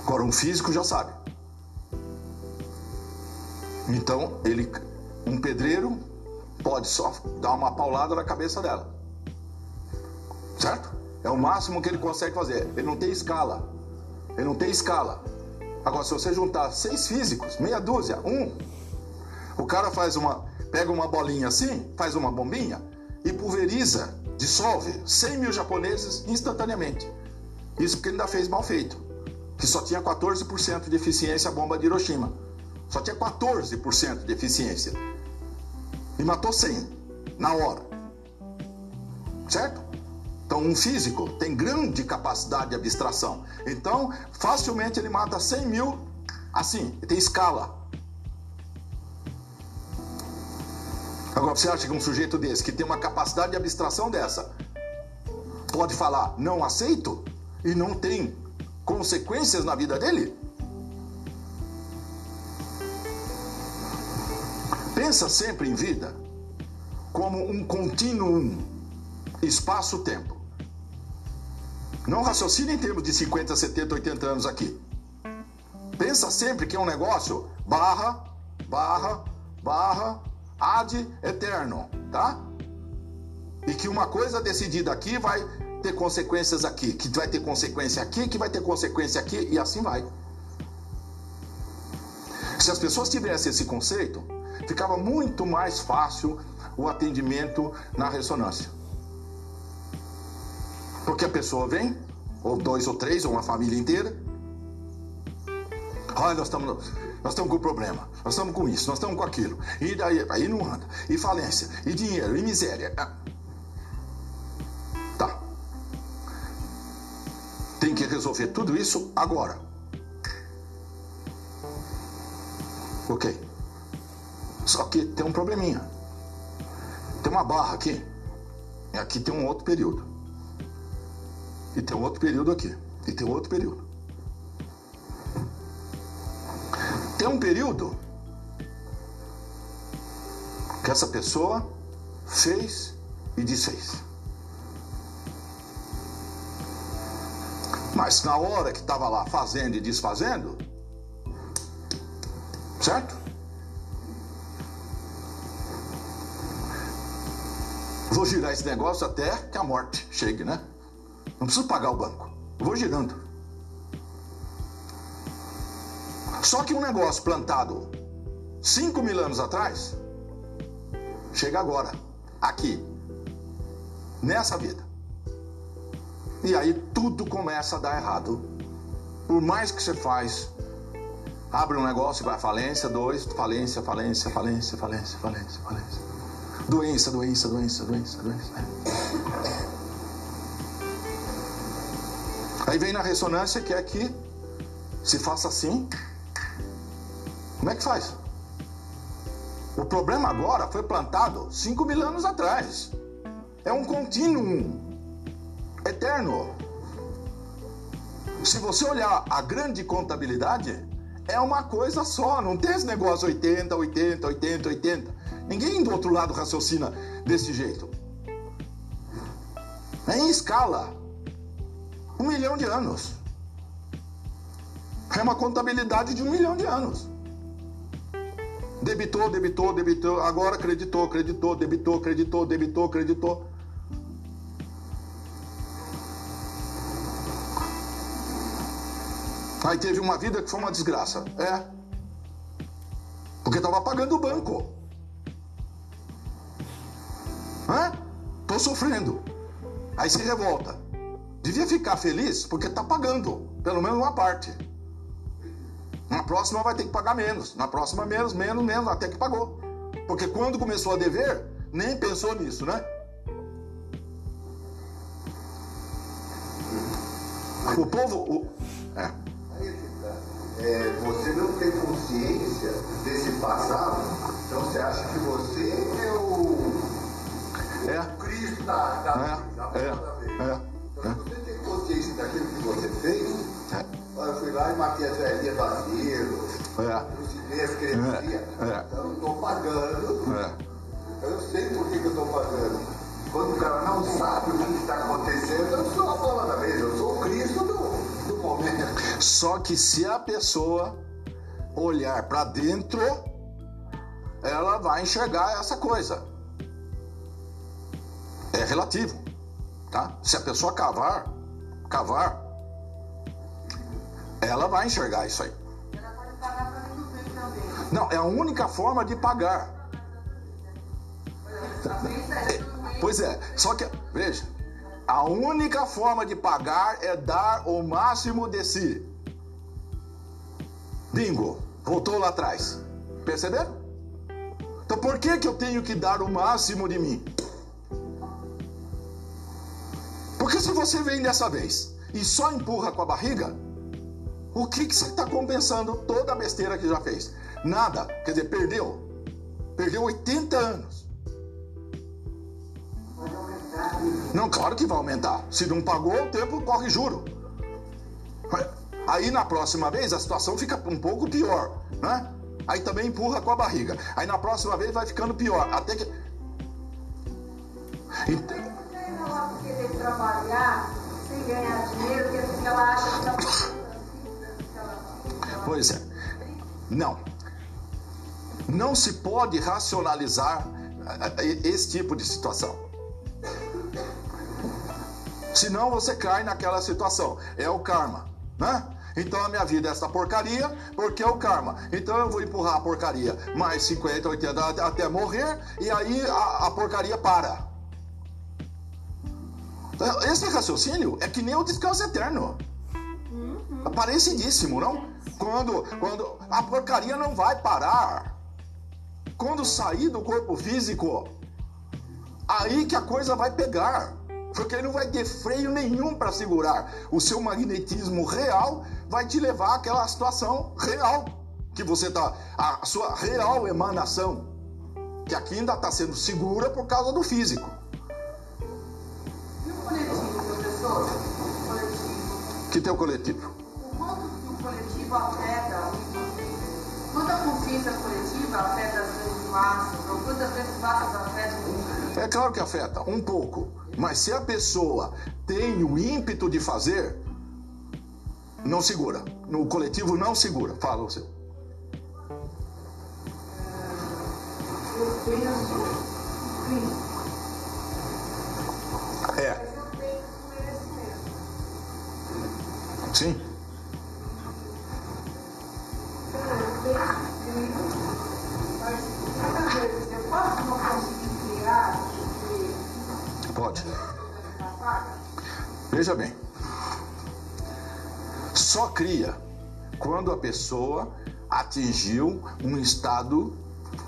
Agora, um físico já sabe. Então, ele, um pedreiro pode só dar uma paulada na cabeça dela. Certo? É o máximo que ele consegue fazer. Ele não tem escala. Ele não tem escala. Agora, se você juntar seis físicos, meia dúzia, um, o cara faz uma, pega uma bolinha assim, faz uma bombinha e pulveriza, dissolve 100 mil japoneses instantaneamente. Isso porque ele ainda fez mal feito, que só tinha 14% de eficiência a bomba de Hiroshima. Só tinha 14% de eficiência. E matou 100 na hora. Certo? Então, um físico tem grande capacidade de abstração. Então, facilmente ele mata 100 mil assim, tem escala. Agora, você acha que um sujeito desse, que tem uma capacidade de abstração dessa, pode falar não aceito e não tem consequências na vida dele? Pensa sempre em vida como um contínuo espaço-tempo. Não raciocine em termos de 50, 70, 80 anos aqui. Pensa sempre que é um negócio barra, barra, barra, ad eterno, tá? E que uma coisa decidida aqui vai ter consequências aqui, que vai ter consequência aqui, que vai ter consequência aqui, e assim vai. Se as pessoas tivessem esse conceito, ficava muito mais fácil o atendimento na ressonância. Porque a pessoa vem, ou dois ou três, ou uma família inteira. Olha, nós estamos nós estamos com problema, nós estamos com isso, nós estamos com aquilo. E daí, aí não anda. E falência, e dinheiro, e miséria. Ah. Tá. Tem que resolver tudo isso agora. Ok. Só que tem um probleminha. Tem uma barra aqui. E aqui tem um outro período. E tem um outro período aqui. E tem outro período. Tem um período que essa pessoa fez e desfez. Mas na hora que estava lá fazendo e desfazendo, certo? Vou girar esse negócio até que a morte chegue, né? Não preciso pagar o banco. Vou girando. Só que um negócio plantado 5 mil anos atrás chega agora, aqui, nessa vida. E aí tudo começa a dar errado. Por mais que você faz, abre um negócio vai falência, dois, falência, falência, falência, falência, falência, falência. Doença, doença, doença, doença, doença. Aí vem na ressonância que é que se faça assim. Como é que faz? O problema agora foi plantado 5 mil anos atrás. É um contínuo eterno. Se você olhar a grande contabilidade, é uma coisa só, não tem esse negócio 80, 80, 80, 80. Ninguém do outro lado raciocina desse jeito. É em escala. Um milhão de anos. É uma contabilidade de um milhão de anos. Debitou, debitou, debitou, agora acreditou, acreditou, debitou, acreditou, debitou, acreditou. Aí teve uma vida que foi uma desgraça. É. Porque estava pagando o banco. Hã? Tô sofrendo. Aí se revolta. Devia ficar feliz porque tá pagando, pelo menos uma parte. Na próxima vai ter que pagar menos. Na próxima, menos, menos, menos, até que pagou. Porque quando começou a dever, nem pensou nisso, né? O povo. O... É. É, você não tem consciência desse passado, então você acha que você é o, É. o Cristo da, da, É, da, é, da vez. é, Então, se você tem consciência daquilo que você fez, É. eu fui lá e matei as velhinhas do asilo, É. É, é. então eu estou pagando, É. então eu sei por que, que eu estou pagando. Quando o cara não sabe o que está acontecendo, eu sou a bola da vez, eu sou o Cristo do, do momento. Só que se a pessoa olhar para dentro, ela vai enxergar essa coisa. É relativo, tá? Se a pessoa cavar, cavar, ela vai enxergar isso aí. Não, é a única forma de pagar. Pois é, só que, veja, a única forma de pagar é dar o máximo de si. Bingo, voltou lá atrás. Perceberam? Então por que, que eu tenho que dar o máximo de mim? Porque se você vem dessa vez e só empurra com a barriga, o que, que você está compensando toda a besteira que já fez? Nada. Quer dizer, perdeu. Perdeu 80 anos. Não, claro que vai aumentar. Se não pagou, o tempo corre juro. Aí na próxima vez a situação fica um pouco pior, né? Aí também empurra com a barriga. Aí na próxima vez vai ficando pior. Até que. Ent- Ela vai querer trabalhar sem ganhar dinheiro, porque ela acha que está Pois é. Não. Não se pode racionalizar eh, eh, esse tipo de situação. Senão você cai naquela situação. É o karma, né? Então a minha vida é essa porcaria, porque é o karma. Então eu vou empurrar a porcaria mais 50, 80 até- até morrer, e aí a, a porcaria para. Esse raciocínio é que nem o descanso eterno. Parecidíssimo, não? Quando, quando a porcaria não vai parar. Quando sair do corpo físico, aí que a coisa vai pegar. Porque ele não vai ter freio nenhum para segurar. O seu magnetismo real vai te levar àquela situação real que você tá, a sua real emanação, que aqui ainda está sendo segura por causa do físico. Professor? Coletivo. Que tem o coletivo. O quanto que o coletivo afeta o? Quanto a consciência coletiva afeta as grandes massas? Ou quantas grandes massas afetam o indivíduo? É claro que afeta, um pouco. Mas se a pessoa tem o ímpeto de fazer, não segura. No coletivo não segura. Fala você. Eu penso, porque Pode. Veja bem. Só cria quando a pessoa atingiu um estado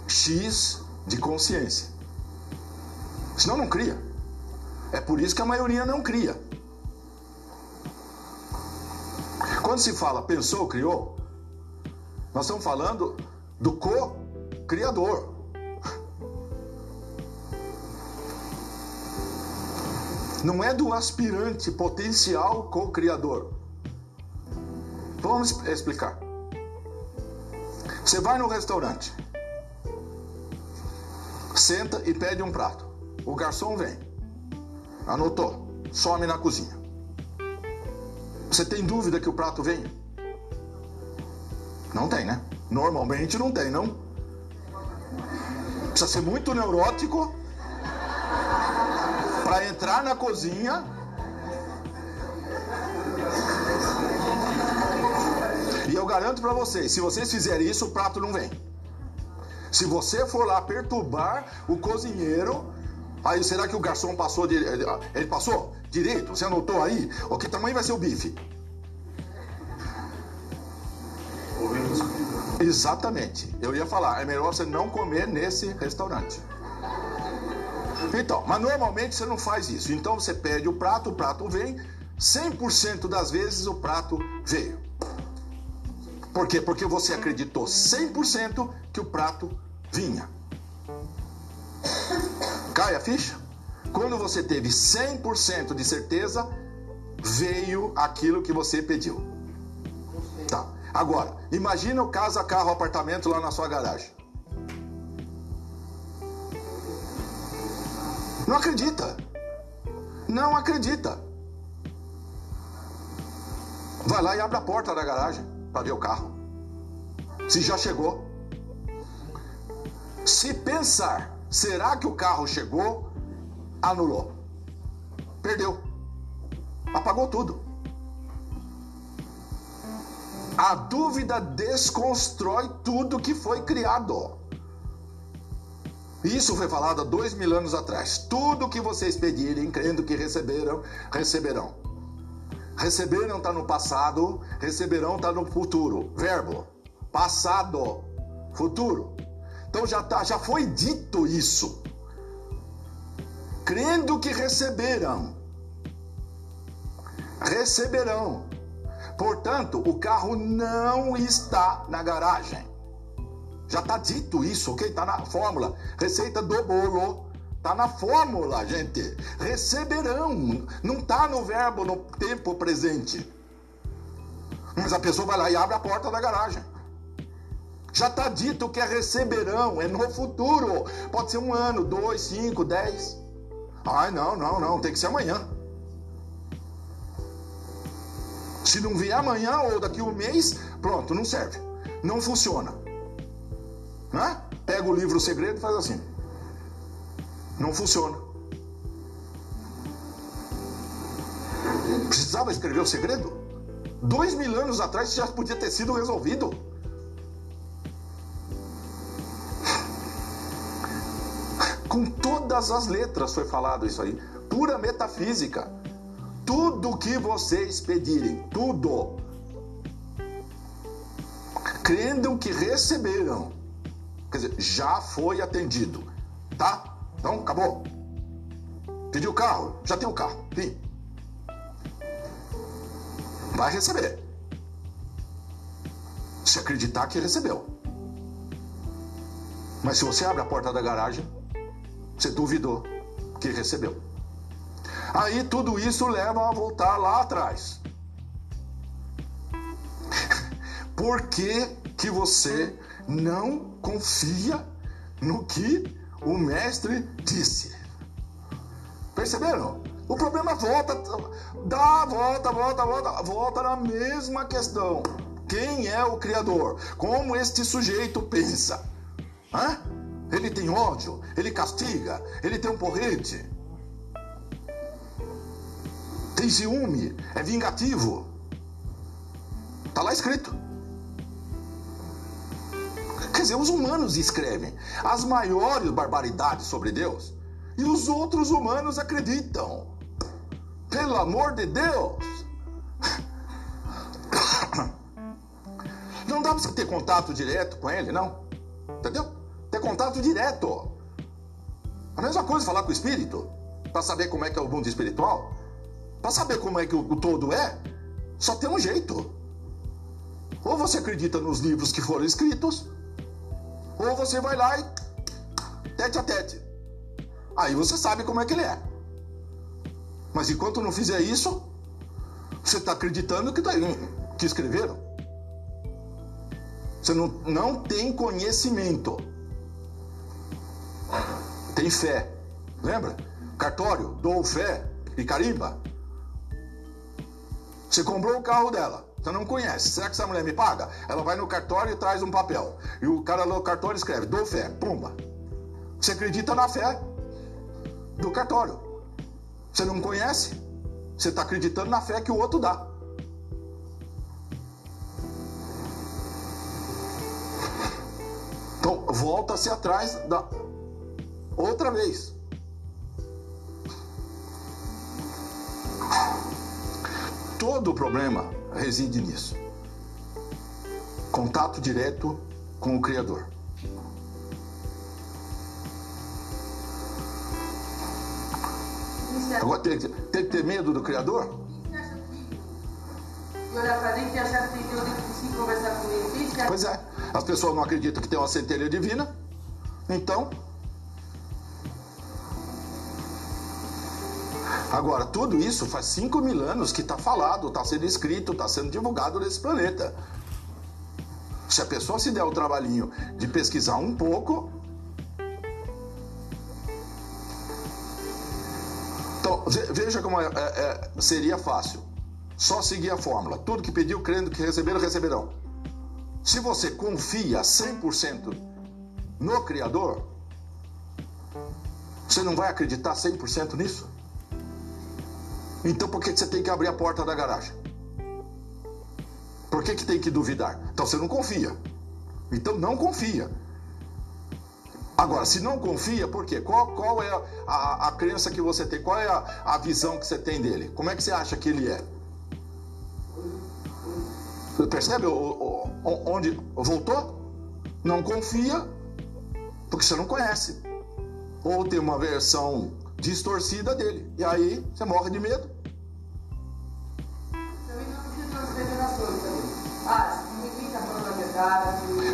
X de consciência. Senão não cria. É por isso que a maioria não cria. Quando se fala pensou, criou, nós estamos falando do co-criador. Não é do aspirante potencial co-criador. Então, vamos explicar. Você vai no restaurante, senta e pede um prato. O garçom vem, anotou, some na cozinha. Você tem dúvida que o prato venha? Não tem, né? Normalmente não tem, não? Precisa ser muito neurótico para entrar na cozinha E eu garanto para vocês, se vocês fizerem isso, o prato não vem. Se você for lá perturbar o cozinheiro, aí será que o garçom passou de, ele passou direito? Você anotou aí? O que tamanho vai ser o bife? Exatamente. Eu ia falar, é melhor você não comer nesse restaurante. Então, mas normalmente você não faz isso. Então você pede o prato, o prato vem, 100% das vezes o prato veio. Por quê? Porque você acreditou 100% que o prato vinha. Cai a ficha? Quando você teve 100% de certeza, veio aquilo que você pediu. Tá. Agora, imagina o casa, carro, apartamento lá na sua garagem. Não acredita. Não acredita. Vai lá e abre a porta da garagem para ver o carro. Se já chegou. Se pensar, será que o carro chegou? Anulou. Perdeu. Apagou tudo. A dúvida desconstrói tudo que foi criado. Isso foi falado há dois mil anos atrás. Tudo que vocês pedirem, crendo que receberam, receberão. Receberam está no passado, receberão está no futuro. Verbo. Passado. Futuro. Então já, tá, já foi dito isso. Crendo que receberam. Receberão. Portanto, o carro não está na garagem. Já está dito isso, ok? Está na fórmula. Receita do bolo Está na fórmula, gente. Receberão. Não está no verbo no tempo presente. Mas a pessoa vai lá e abre a porta da garagem. Já está dito que é receberão, é no futuro. Pode ser um ano, dois, cinco, dez. Ai, não, não, não, tem que ser amanhã. Se não vier amanhã ou daqui um mês, pronto, não serve. Não funciona. Né? Pega o livro Segredo e faz assim. Não funciona. Precisava escrever o segredo? Dois mil anos atrás já podia ter sido resolvido. Com todas as letras foi falado isso aí. Pura metafísica. Tudo que vocês pedirem, tudo, crendo que receberam, quer dizer, já foi atendido, tá? Então, acabou. Pediu o carro, já tem o carro. Fim. Vai receber. Se acreditar que recebeu. Mas se você abre a porta da garagem, você duvidou que recebeu. Aí tudo isso leva a voltar lá atrás. Por que, que você não confia no que o mestre disse. Perceberam? O problema volta, dá, volta, volta, volta, volta na mesma questão. Quem é o Criador? Como este sujeito pensa? Hã? Ele tem ódio, ele castiga, ele tem um porrete, tem ciúme, é vingativo. Está lá escrito. Quer dizer, os humanos escrevem as maiores barbaridades sobre Deus e os outros humanos acreditam. Pelo amor de Deus! Não dá para você ter contato direto com ele, não? Entendeu? Ter contato direto. A mesma coisa falar com o espírito, para saber como é que é o mundo espiritual, para saber como é que o, o todo é, só tem um jeito. Ou você acredita nos livros que foram escritos, ou você vai lá e tete a tete. Aí você sabe como é que ele é. Mas enquanto não fizer isso, você está acreditando que, tá, que escreveram. Você não, não tem conhecimento. Fé. Lembra? Cartório, dou fé e carimba. Você comprou o carro dela. Você não conhece. Será que essa mulher me paga? Ela vai no cartório e traz um papel. E o cara no cartório escreve: dou fé, pumba. Você acredita na fé do cartório. Você não conhece? Você está acreditando na fé que o outro dá. Então, volta-se atrás da outra vez. Todo o problema reside nisso. Contato direto com o Criador. Agora tem, tem que ter medo do Criador? E olhar dentro e achar que tem Deus dentro de si conversar com ele. Pois é. As pessoas não acreditam que tem uma centelha divina. Então. Agora, tudo isso faz 5 mil anos que está falado, está sendo escrito, está sendo divulgado nesse planeta. Se a pessoa se der o trabalhinho de pesquisar um pouco. Então, ve- veja como é- é- é- seria fácil. Só seguir a fórmula. Tudo que pediu, crendo que receberam, receberão. Se você confia 100% no Criador, você não vai acreditar 100% nisso? Então por que você tem que abrir a porta da garagem? Por que, que tem que duvidar? Então você não confia. Então não confia. Agora, se não confia, por quê? Qual, qual é a, a, crença que você tem? Qual é a, a visão que você tem dele? Como é que você acha que ele é? Você percebe o- o- onde voltou? Não confia porque você não conhece. Ou tem uma versão distorcida dele. E aí você morre de medo.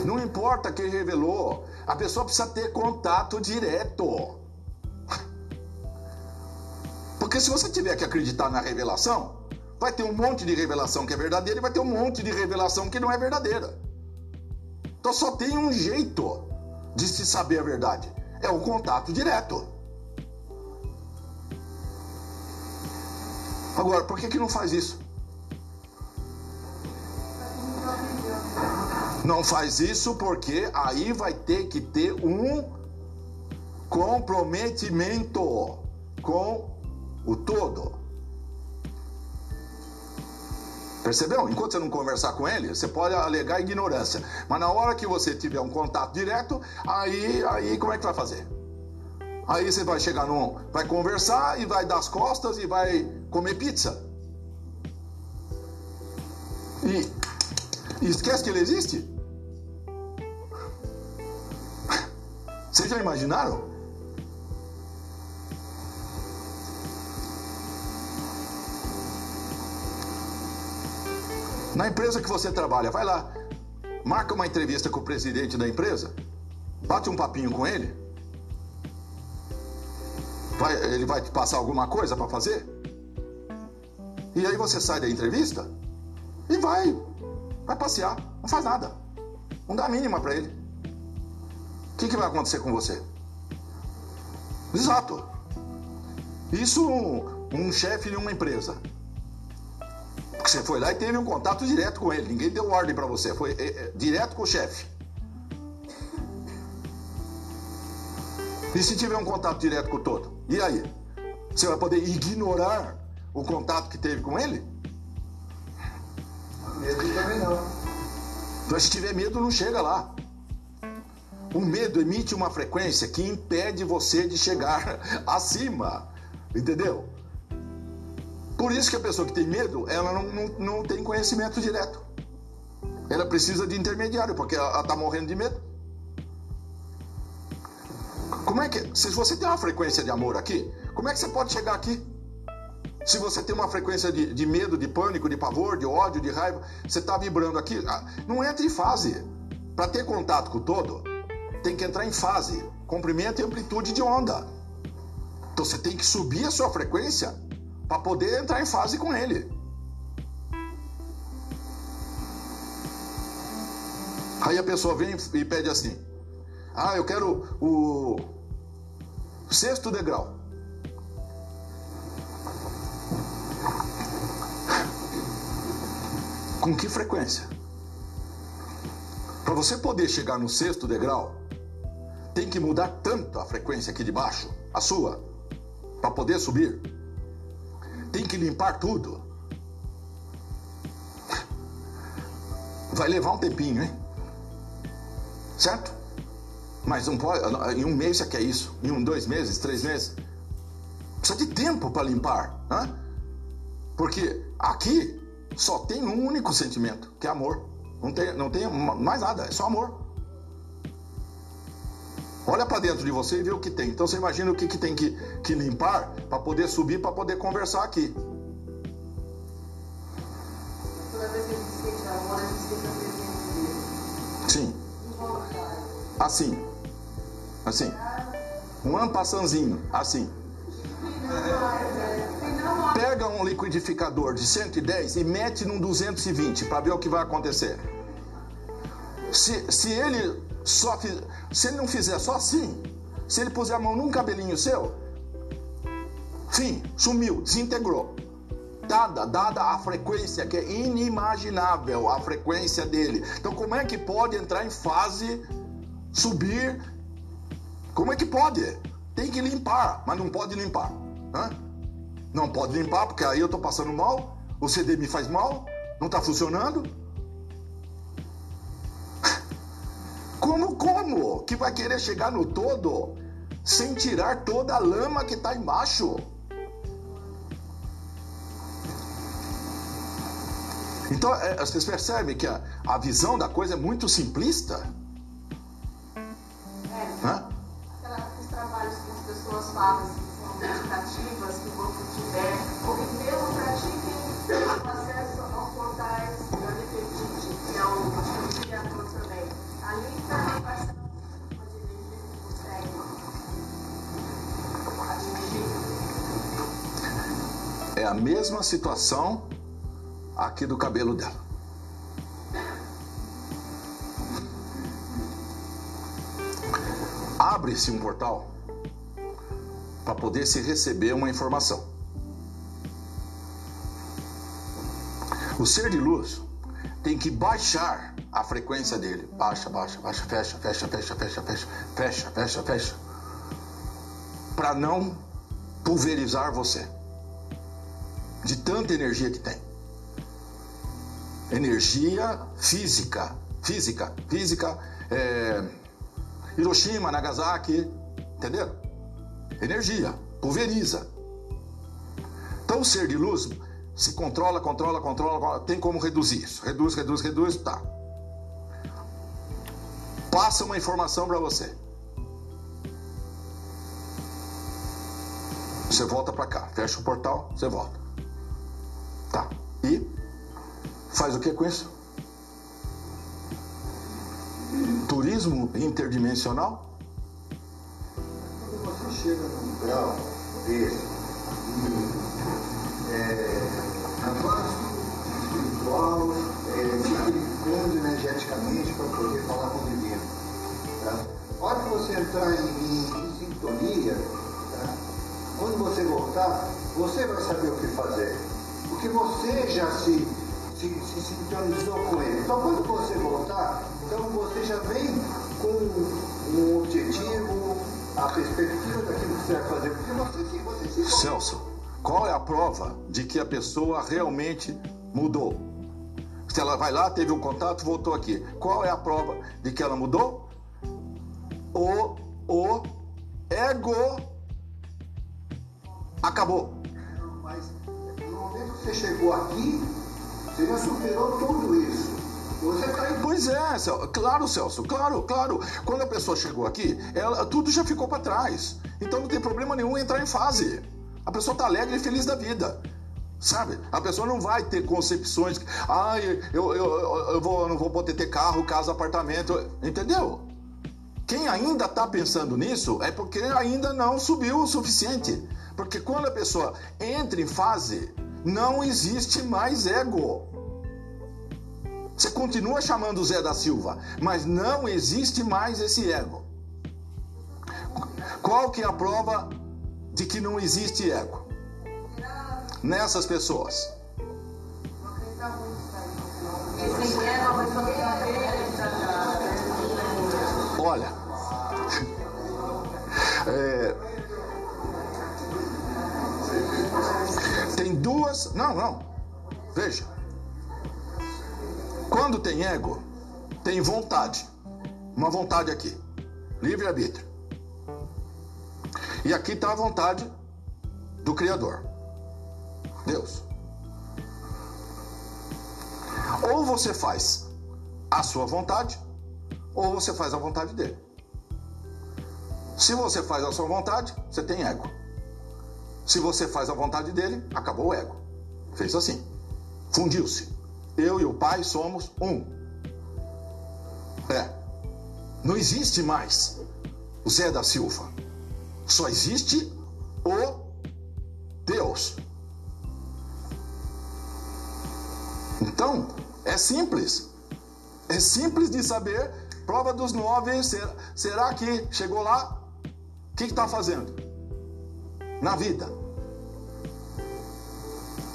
Não importa quem revelou, a pessoa precisa ter contato direto. Porque se você tiver que acreditar na revelação, vai ter um monte de revelação que é verdadeira e vai ter um monte de revelação que não é verdadeira. Então só tem um jeito de se saber a verdade: é o contato direto. Agora, por que, que não faz isso? Não faz isso porque aí vai ter que ter um comprometimento com o todo. Percebeu? Enquanto você não conversar com ele, você pode alegar ignorância. Mas na hora que você tiver um contato direto, aí, aí como é que vai fazer? Aí você vai chegar num. Vai conversar e vai dar as costas e vai comer pizza. E, e esquece que ele existe? Vocês já imaginaram? Na empresa que você trabalha, vai lá, marca uma entrevista com o presidente da empresa, bate um papinho com ele. Vai- ele vai te passar alguma coisa para fazer? E aí você sai da entrevista e vai, vai passear, não faz nada, não dá a mínima para ele. O que, que vai acontecer com você? Exato. Isso um, um chefe de uma empresa. Porque você foi lá e teve um contato direto com ele. Ninguém deu ordem para você. Foi é, é, direto com o chefe. E se tiver um contato direto com o todo? E aí? Você vai poder ignorar o contato que teve com ele? Medo também não. Mas se tiver medo, não chega lá. O medo emite uma frequência que impede você de chegar acima. Entendeu? Por isso que a pessoa que tem medo, ela não, não, não tem conhecimento direto. Ela precisa de intermediário, porque ela está morrendo de medo. Como é que. Se você tem uma frequência de amor aqui, como é que você pode chegar aqui? Se você tem uma frequência de, de medo, de pânico, de pavor, de ódio, de raiva, você está vibrando aqui. ah, Não entra em fase. Para ter contato com o todo, tem que entrar em fase, comprimento e amplitude de onda. Então você tem que subir a sua frequência para poder entrar em fase com ele. Aí a pessoa vem e pede assim: Ah, eu quero o sexto degrau. Com que frequência? Para você poder chegar no sexto degrau, tem que mudar tanto a frequência aqui de baixo, a sua, para poder subir. Tem que limpar tudo. Vai levar um tempinho, hein? Certo? Mas não pode. Em um mês você quer isso. Em um, dois meses, três meses. Precisa de tempo para limpar. Né? Porque aqui só tem um único sentimento, que é amor. Não tem, não tem mais nada, é só amor. Olha para dentro de você e vê o que tem. Então você imagina o que, que tem que, que limpar para poder subir, para poder conversar aqui. Toda vez que a gente sente amor, a gente sente a presença dele. Sim, assim. Assim. Um ampassanzinho, assim. Pega um liquidificador de 110 e mete num 220 para ver o que vai acontecer. Se, se ele só se ele não fizer só assim, se ele puser a mão num cabelinho seu, fim, sumiu, desintegrou. Dada, dada a frequência que é inimaginável a frequência dele. Então como é que pode entrar em fase subir? Como é que pode? Tem que limpar, mas não pode limpar. Hã? Não pode limpar, porque aí eu tô passando mal, o CD me faz mal, não tá funcionando. Como, como que vai querer chegar no todo sem tirar toda a lama que tá embaixo? Então, é, vocês percebem que a, a visão da coisa é muito simplista? É, Hã? aquela- aqueles trabalhos que as pessoas fazem, assim, que grupo tiver, ou que mesmo pratiquem o acesso aos portais do Anifetite, que é o criador também. Ali vai ser uma de energia que consegue atingir. É a mesma situação aqui do cabelo dela. Abre-se um portal para poder se receber uma informação. O ser de luz tem que baixar a frequência dele. Baixa, baixa, baixa, fecha, fecha, fecha, fecha, fecha, fecha, fecha, fecha. Para não pulverizar você de tanta energia que tem. Energia física, física, física, é, Hiroshima, Nagasaki, entendeu? Energia, pulveriza. Então o ser de luz se controla, controla, controla, tem como reduzir isso. Reduz, reduz, reduz, tá. Passa uma informação para você. Você volta para cá, fecha o portal, você volta. Tá. E faz o que com isso? Turismo interdimensional? Você chega num grau desse, e, é, avanço espiritual, é, purificando energeticamente para poder falar com o divino. Tá? A hora que você entrar em- em sintonia, tá? quando você voltar, você vai saber o que fazer. Porque você já se, se, se sintonizou com ele. Então quando você voltar, então você já vem com um objetivo, a perspectiva daquilo que você vai fazer. Porque você se, você se Celso, qual é a prova de que a pessoa realmente mudou? Se ela vai lá, teve um contato, voltou aqui. Qual é a prova de que ela mudou? O, o ego acabou. Mas no momento que você chegou aqui, você já superou tudo isso. Em Pois é, Celso. claro, Celso, claro, claro. Quando a pessoa chegou aqui, ela, tudo já ficou para trás. Então não tem problema nenhum entrar em fase. A pessoa está alegre e feliz da vida. Sabe? A pessoa não vai ter concepções. Ai, eu, eu, eu, eu vou, não vou poder ter carro, casa, apartamento. Entendeu? Quem ainda está pensando nisso é porque ainda não subiu o suficiente. Porque quando a pessoa entra em fase, não existe mais ego. Você continua chamando Zé da Silva, mas não existe mais esse ego. Qual que é a prova de que não existe ego? Nessas pessoas. Olha, é, tem duas. Não, não. Veja. Quando tem ego, tem vontade. Uma vontade aqui. Livre-arbítrio. E aqui está a vontade do Criador. Deus. Ou você faz a sua vontade, ou você faz a vontade dele. Se você faz a sua vontade, você tem ego. Se você faz a vontade dele, acabou o ego. Fez assim. Fundiu-se. Eu e o Pai somos um. É. Não existe mais o Zé da Silva. Só existe o Deus. Então, é simples. É simples de saber. Prova dos nove. Será, será que chegou lá? O que está fazendo? Na vida.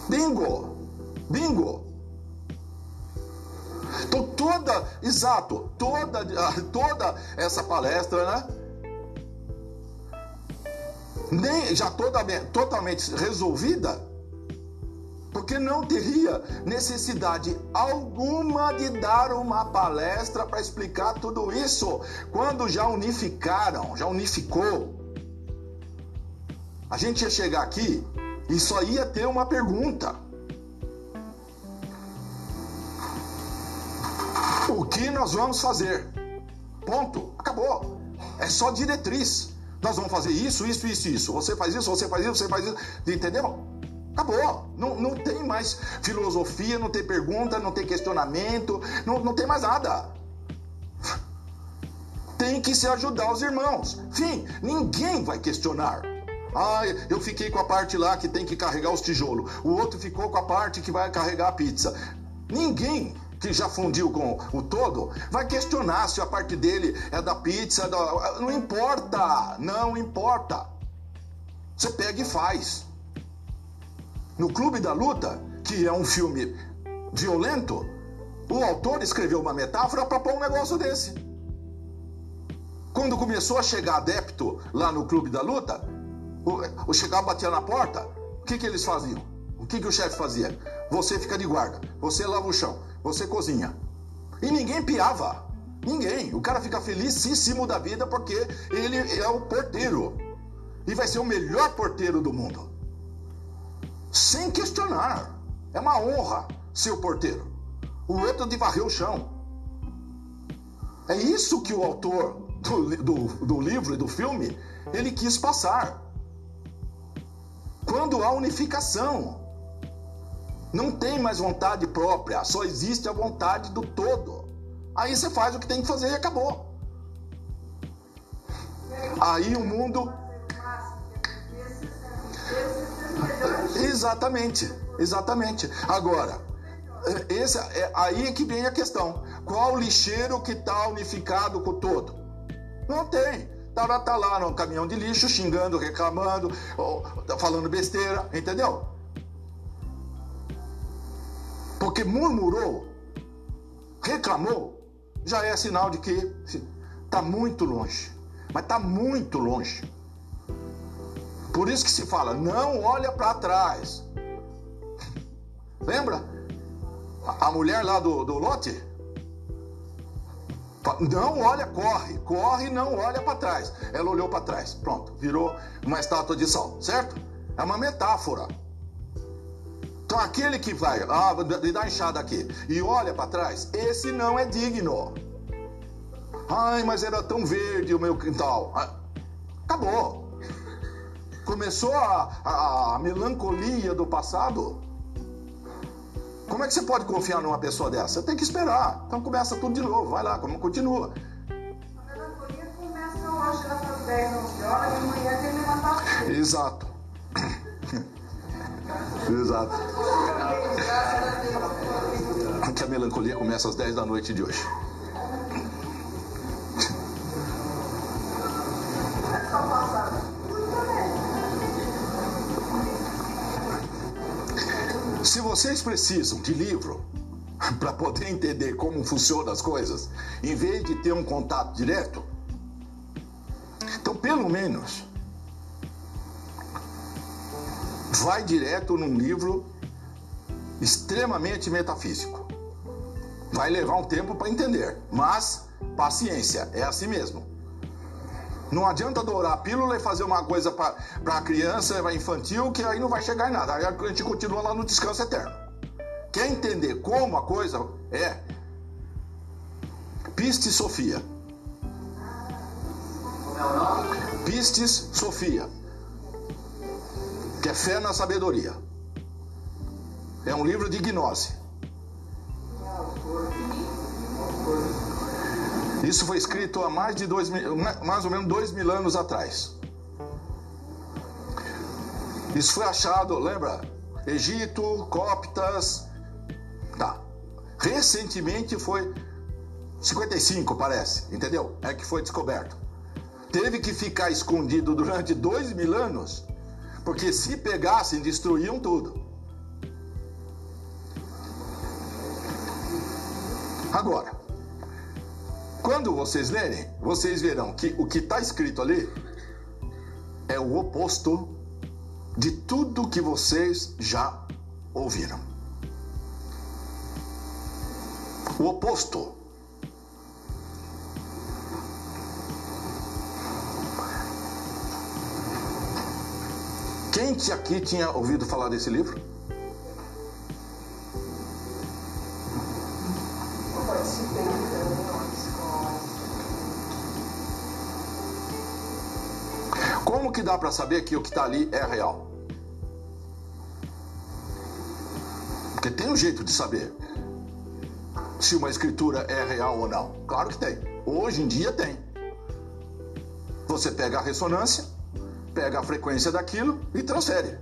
Bingo! Bingo! Então, toda, exato, toda, toda essa palestra, né? Nem, já toda, totalmente resolvida porque não teria necessidade alguma de dar uma palestra para explicar tudo isso. Quando já unificaram, já unificou, a gente ia chegar aqui e só ia ter uma pergunta. O que nós vamos fazer? Ponto. Acabou. É só diretriz. Nós vamos fazer isso, isso, isso, isso. Você faz isso, você faz isso, você faz isso. Entendeu? Acabou. Não, não tem mais filosofia, não tem pergunta, não tem questionamento, não, não tem mais nada. Tem que se ajudar os irmãos. Fim, ninguém vai questionar. Ah, eu fiquei com a parte lá que tem que carregar os tijolos. O outro ficou com a parte que vai carregar a pizza. Ninguém que já fundiu com o todo vai questionar se a parte dele é da pizza. Da... Não importa, não importa. Você pega e faz no Clube da Luta, que é um filme violento, o autor escreveu uma metáfora para pôr um negócio desse. Quando começou a chegar adepto lá no Clube da Luta, o, chegar batia na porta, o que, que eles faziam? O que, que o chefe fazia? Você fica de guarda, você lava o chão, você cozinha. E ninguém piava. Ninguém. O cara fica felicíssimo da vida porque ele é o porteiro. E vai ser o melhor porteiro do mundo sem questionar. É uma honra ser o porteiro. O outro de varrer o chão. É isso que o autor do, do, do livro e do filme ele quis passar. Quando há unificação, não tem mais vontade própria, só existe a vontade do todo. Aí você faz o que tem que fazer e acabou. Aí o mundo Exatamente, exatamente. Agora, esse, é aí que vem a questão. Qual lixeiro que está unificado com o todo? Não tem. Tá, tá lá no caminhão de lixo, xingando, reclamando, falando besteira, entendeu? Porque murmurou, reclamou, já é sinal de que está muito longe. Mas está muito longe. Por isso que se fala, não olha para trás. Lembra? A mulher lá do, do lote? Não olha, corre, corre, não olha para trás. Ela olhou para trás, pronto, virou uma estátua de sal, certo? É uma metáfora. Então aquele que vai, ah, lhe dá enxada aqui, e olha para trás, esse não é digno. Ai, mas era tão verde o meu quintal. Ah, acabou. Começou a, a, a melancolia do passado. Como é que você pode confiar numa pessoa dessa? Você tem que esperar. Então começa tudo de novo. Vai lá, como continua. A melancolia começa hoje, ela 10, 11 horas, e amanhã tem levantar. Exato. Exato. Que a melancolia começa às 10 da noite de hoje. Se vocês precisam de livro para poder entender como funcionam as coisas, em vez de ter um contato direto, então pelo menos vai direto num livro extremamente metafísico. Vai levar um tempo para entender, mas paciência, é assim mesmo. Não adianta dourar a pílula e fazer uma coisa para a criança infantil que aí não vai chegar em nada. Aí a gente continua lá no descanso eterno. Quer entender como a coisa é? Pistes Sofia. Pistes Sofia. Que é fé na sabedoria. É um livro de gnose. Isso foi escrito há mais de dois mil, mais ou menos dois mil anos atrás. Isso foi achado, lembra? Egito, coptas, tá. Recentemente foi 55, parece, entendeu? É que foi descoberto. Teve que ficar escondido durante dois mil anos, porque se pegassem, destruíam tudo. Agora, quando vocês lerem, vocês verão que o que está escrito ali é o oposto de tudo que vocês já ouviram. O oposto. Quem aqui tinha ouvido falar desse livro? Como que dá para saber que o que está ali é real? Porque tem um jeito de saber se uma escritura é real ou não. Claro que tem. Hoje em dia tem. Você pega a ressonância, pega a frequência daquilo e transfere.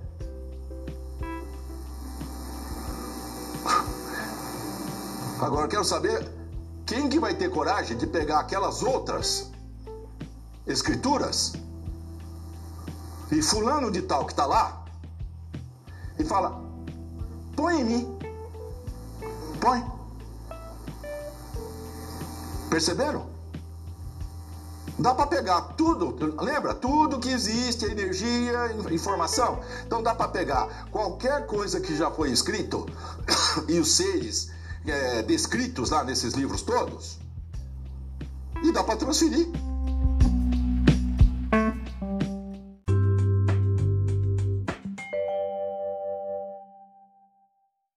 Agora eu quero saber quem que vai ter coragem de pegar aquelas outras escrituras e fulano de tal que está lá e fala: põe em mim, põe. Perceberam? Dá para pegar tudo, lembra? Tudo que existe, energia, informação. Então dá para pegar qualquer coisa que já foi escrito e os seres é, descritos lá nesses livros todos e dá para transferir.